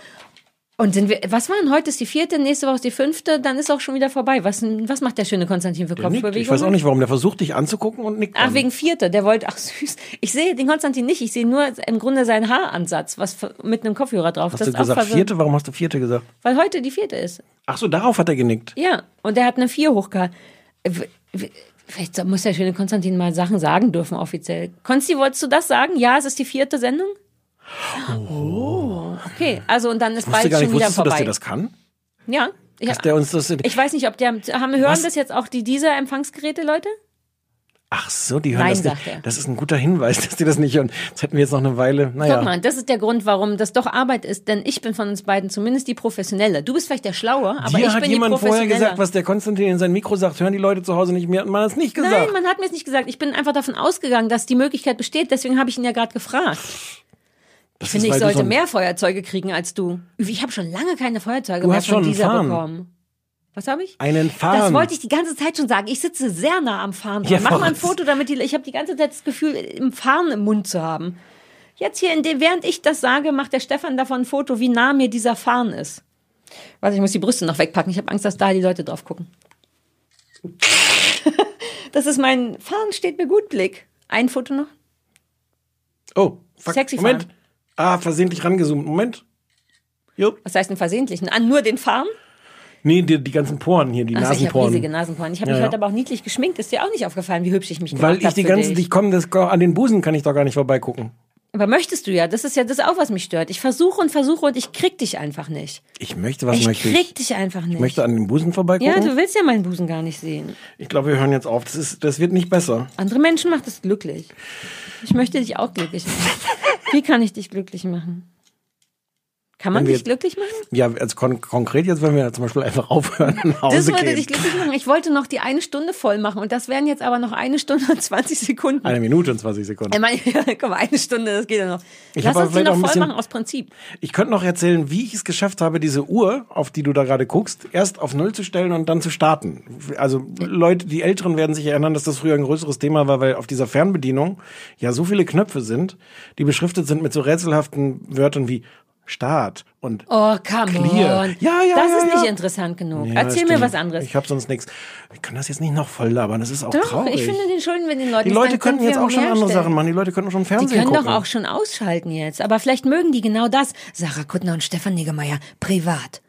Speaker 4: Und sind wir, was war denn heute ist die vierte, nächste Woche ist die fünfte, dann ist auch schon wieder vorbei. Was, was macht der schöne Konstantin für. Kopfbewegungen?
Speaker 3: Ich weiß auch nicht, warum. Der versucht dich anzugucken und nickt.
Speaker 4: Ach,
Speaker 3: dann.
Speaker 4: wegen vierte, der wollte, ach süß. Ich sehe den Konstantin nicht, ich sehe nur im Grunde seinen Haaransatz, was mit einem Kopfhörer drauf.
Speaker 3: Hast
Speaker 4: das
Speaker 3: du gesagt vierte? Warum hast du vierte gesagt?
Speaker 4: Weil heute die vierte ist.
Speaker 3: Ach so, darauf hat er genickt.
Speaker 4: Ja, und der hat eine vier hochgehalten. Vielleicht muss der schöne Konstantin mal Sachen sagen dürfen offiziell. Konsti, wolltest du das sagen? Ja, es ist die vierte Sendung? Oh, okay. Also und dann ist bald
Speaker 3: gar nicht,
Speaker 4: schon wieder
Speaker 3: wusstest du,
Speaker 4: vorbei.
Speaker 3: dass der das kann?
Speaker 4: ja, ich,
Speaker 3: der uns das.
Speaker 4: ich weiß nicht, ob der haben hören
Speaker 3: Was?
Speaker 4: das jetzt auch die dieser Empfangsgeräte Leute?
Speaker 3: Ach so, die hören
Speaker 4: Nein,
Speaker 3: das nicht.
Speaker 4: er.
Speaker 3: Das ist ein guter Hinweis, dass die das nicht hören. Jetzt hätten wir jetzt noch eine Weile. Naja.
Speaker 4: Guck mal, das ist der Grund, warum das doch Arbeit ist, denn ich bin von uns beiden zumindest die Professionelle. Du bist vielleicht der Schlaue, aber
Speaker 3: Dir
Speaker 4: ich
Speaker 3: hat
Speaker 4: bin
Speaker 3: jemand
Speaker 4: die
Speaker 3: vorher
Speaker 4: Professionelle.
Speaker 3: gesagt, was der Konstantin in sein Mikro sagt, hören die Leute zu Hause nicht mehr. Hat man das nicht gesagt?
Speaker 4: Nein, man hat mir es nicht gesagt. Ich bin einfach davon ausgegangen, dass die Möglichkeit besteht. Deswegen habe ich ihn ja gerade gefragt.
Speaker 3: Das
Speaker 4: Ich finde, ich sollte
Speaker 3: so
Speaker 4: mehr Feuerzeuge kriegen als du. Ich habe schon lange keine Feuerzeuge
Speaker 3: Du
Speaker 4: mehr
Speaker 3: hast
Speaker 4: von
Speaker 3: schon
Speaker 4: dieser
Speaker 3: Farn.
Speaker 4: bekommen. Was habe ich?
Speaker 3: Einen
Speaker 4: Das
Speaker 3: Fahren.
Speaker 4: wollte ich die ganze Zeit schon sagen. Ich sitze sehr nah am Fahren dran.
Speaker 3: Ja,
Speaker 4: Mach mal ein? Foto, damit die. Ich habe die ganze Zeit das Gefühl, im Fahren im Mund zu haben. Jetzt hier, in dem, während ich das sage, macht der Stefan davon ein Foto, wie nah mir dieser Fahren ist. Warte, ich muss die Brüste noch wegpacken. Ich habe Angst, dass da die Leute drauf gucken. das ist mein Fahren steht mir gut Blick. Ein Foto noch.
Speaker 3: Oh, fuck.
Speaker 4: Sexy
Speaker 3: Moment.
Speaker 4: fahren.
Speaker 3: Ah, versehentlich rangezoomt. Moment. Jo.
Speaker 4: Was heißt denn versehentlichen? An nur den Farm?
Speaker 3: Nee, die, die ganzen Poren hier, die
Speaker 4: Ach, ich habe
Speaker 3: Nasenporen.
Speaker 4: riesige Nasenporen. Ich habe mich
Speaker 3: ja.
Speaker 4: heute aber auch niedlich geschminkt. Ist dir auch nicht aufgefallen, wie hübsch ich mich gemacht
Speaker 3: Weil
Speaker 4: habe
Speaker 3: ich die
Speaker 4: dich.
Speaker 3: ich komme, das an den Busen kann ich doch gar nicht vorbeigucken.
Speaker 4: Aber möchtest du ja. Das ist ja das auch, was mich stört. Ich versuche und versuche und ich krieg dich einfach nicht.
Speaker 3: Ich möchte, was
Speaker 4: ich
Speaker 3: möchte
Speaker 4: krieg
Speaker 3: ich?
Speaker 4: dich einfach nicht.
Speaker 3: Ich möchte an den Busen vorbeigucken.
Speaker 4: ja, du willst ja meinen Busen gar nicht sehen.
Speaker 3: ich glaube, wir hören jetzt auf. Das, ist, das wird nicht besser.
Speaker 4: Andere Menschen macht es glücklich. Ich möchte dich auch glücklich machen. Wie kann ich dich glücklich machen? Kann man dich glücklich machen?
Speaker 3: Ja, also kon konkret jetzt, wenn wir zum Beispiel einfach aufhören nach Hause
Speaker 4: Das würde
Speaker 3: gehen.
Speaker 4: dich glücklich machen. Ich wollte noch die eine Stunde voll machen und das wären jetzt aber noch eine Stunde und 20 Sekunden.
Speaker 3: Eine Minute und 20 Sekunden.
Speaker 4: Ich meine, mal, eine Stunde, das geht ja noch.
Speaker 3: Ich
Speaker 4: Lass uns die noch voll
Speaker 3: bisschen-
Speaker 4: machen aus Prinzip.
Speaker 3: Ich könnte noch erzählen, wie ich es geschafft habe, diese Uhr, auf die du da gerade guckst, erst auf Null zu stellen und dann zu starten. Also Leute, die Älteren werden sich erinnern, dass das früher ein größeres Thema war, weil auf dieser Fernbedienung ja so viele Knöpfe sind, die beschriftet sind mit so rätselhaften Wörtern wie Start und
Speaker 4: Oh, come
Speaker 3: Clear.
Speaker 4: on.
Speaker 3: Ja, ja,
Speaker 4: das
Speaker 3: ja,
Speaker 4: ist
Speaker 3: ja.
Speaker 4: nicht interessant genug.
Speaker 3: Ja,
Speaker 4: Erzähl
Speaker 3: stimmt.
Speaker 4: mir was anderes.
Speaker 3: Ich habe sonst nichts. Ich kann das jetzt nicht noch voll labern, das ist auch
Speaker 4: Doch,
Speaker 3: traurig.
Speaker 4: ich finde den schulden wir den Leuten.
Speaker 3: die Leute könnten
Speaker 4: können
Speaker 3: jetzt auch schon andere. Sachen machen. Die Leute könnten schon
Speaker 4: Die
Speaker 3: Fernsehen
Speaker 4: können
Speaker 3: gucken.
Speaker 4: doch auch schon ausschalten jetzt. Aber vielleicht mögen die genau das. Sarah Kuttner und Stefan Niggemeier, privat.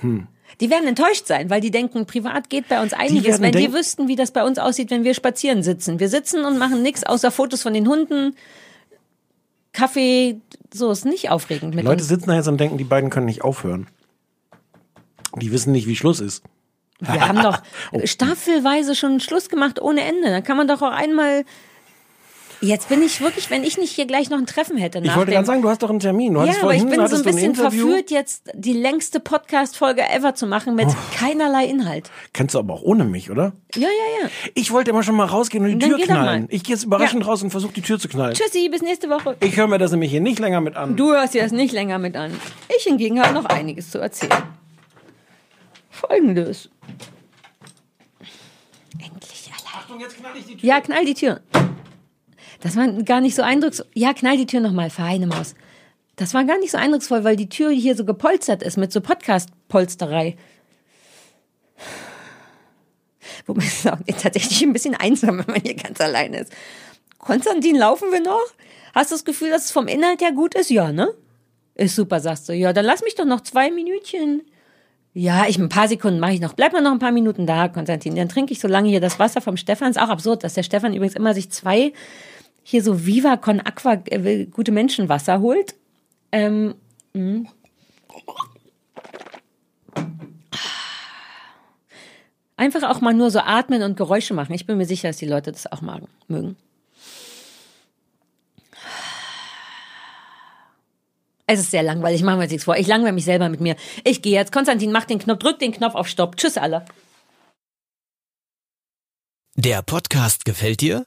Speaker 3: Hm.
Speaker 4: Die werden enttäuscht sein, weil die denken, privat geht bei uns einiges,
Speaker 3: werden
Speaker 4: wenn die wüssten, wie das bei uns aussieht, wenn wir spazieren sitzen. Wir sitzen und machen nichts außer Fotos von den Hunden, Kaffee, so ist nicht aufregend mit
Speaker 3: Leute
Speaker 4: uns.
Speaker 3: sitzen da jetzt und denken, die beiden können nicht aufhören. Die wissen nicht, wie Schluss ist.
Speaker 4: Wir haben doch
Speaker 3: Oh.
Speaker 4: staffelweise schon Schluss gemacht ohne Ende. Dann kann man doch auch einmal. Jetzt bin ich wirklich, wenn ich nicht hier gleich noch ein Treffen hätte.
Speaker 3: Ich wollte gerade sagen, du hast doch einen Termin. Du
Speaker 4: Ja, aber ich bin so ein bisschen
Speaker 3: Interview.
Speaker 4: verführt, jetzt die längste Podcast-Folge ever zu machen mit keinerlei Inhalt.
Speaker 3: Kennst du aber auch ohne mich, oder?
Speaker 4: Ja, ja, ja.
Speaker 3: Ich wollte immer schon mal rausgehen und die
Speaker 4: Dann
Speaker 3: Tür knallen. Ich gehe jetzt überraschend
Speaker 4: Ja.
Speaker 3: raus und versuche die Tür zu knallen.
Speaker 4: Tschüssi, bis nächste Woche.
Speaker 3: Ich höre mir das nämlich hier nicht länger mit an.
Speaker 4: Du hörst dir das nicht länger mit an. Ich hingegen habe noch einiges zu erzählen. Folgendes. Endlich allein.
Speaker 3: Achtung, jetzt knall ich die Tür.
Speaker 4: Ja, knall die Tür. Das war gar nicht so eindrucksvoll. Ja, knall die Tür nochmal, feine Maus. Das war gar nicht so eindrucksvoll, weil die Tür hier so gepolstert ist mit so Podcast-Polsterei. Wobei es auch tatsächlich ein bisschen einsam, wenn man hier ganz allein ist. Konstantin, laufen wir noch? Hast du das Gefühl, dass es vom Inhalt her gut ist? Ja, ne? Ist super, sagst du. Ja, dann lass mich doch noch zwei Minütchen. Ja, ich ein paar Sekunden mache ich noch. Bleib mal noch ein paar Minuten da, Konstantin. Dann trinke ich so lange hier das Wasser vom Stefan. Ist auch absurd, dass der Stefan übrigens immer sich zwei hier so Viva Con Aqua äh, gute Menschenwasser holt. Ähm, mh. Einfach auch mal nur so atmen und Geräusche machen. Ich bin mir sicher, dass die Leute das auch magen, mögen. Es ist sehr langweilig, machen wir uns nichts vor. Ich langweile mich selber mit mir. Ich gehe jetzt. Konstantin, mach den Knopf, drück den Knopf auf Stopp. Tschüss alle.
Speaker 1: Der Podcast gefällt dir?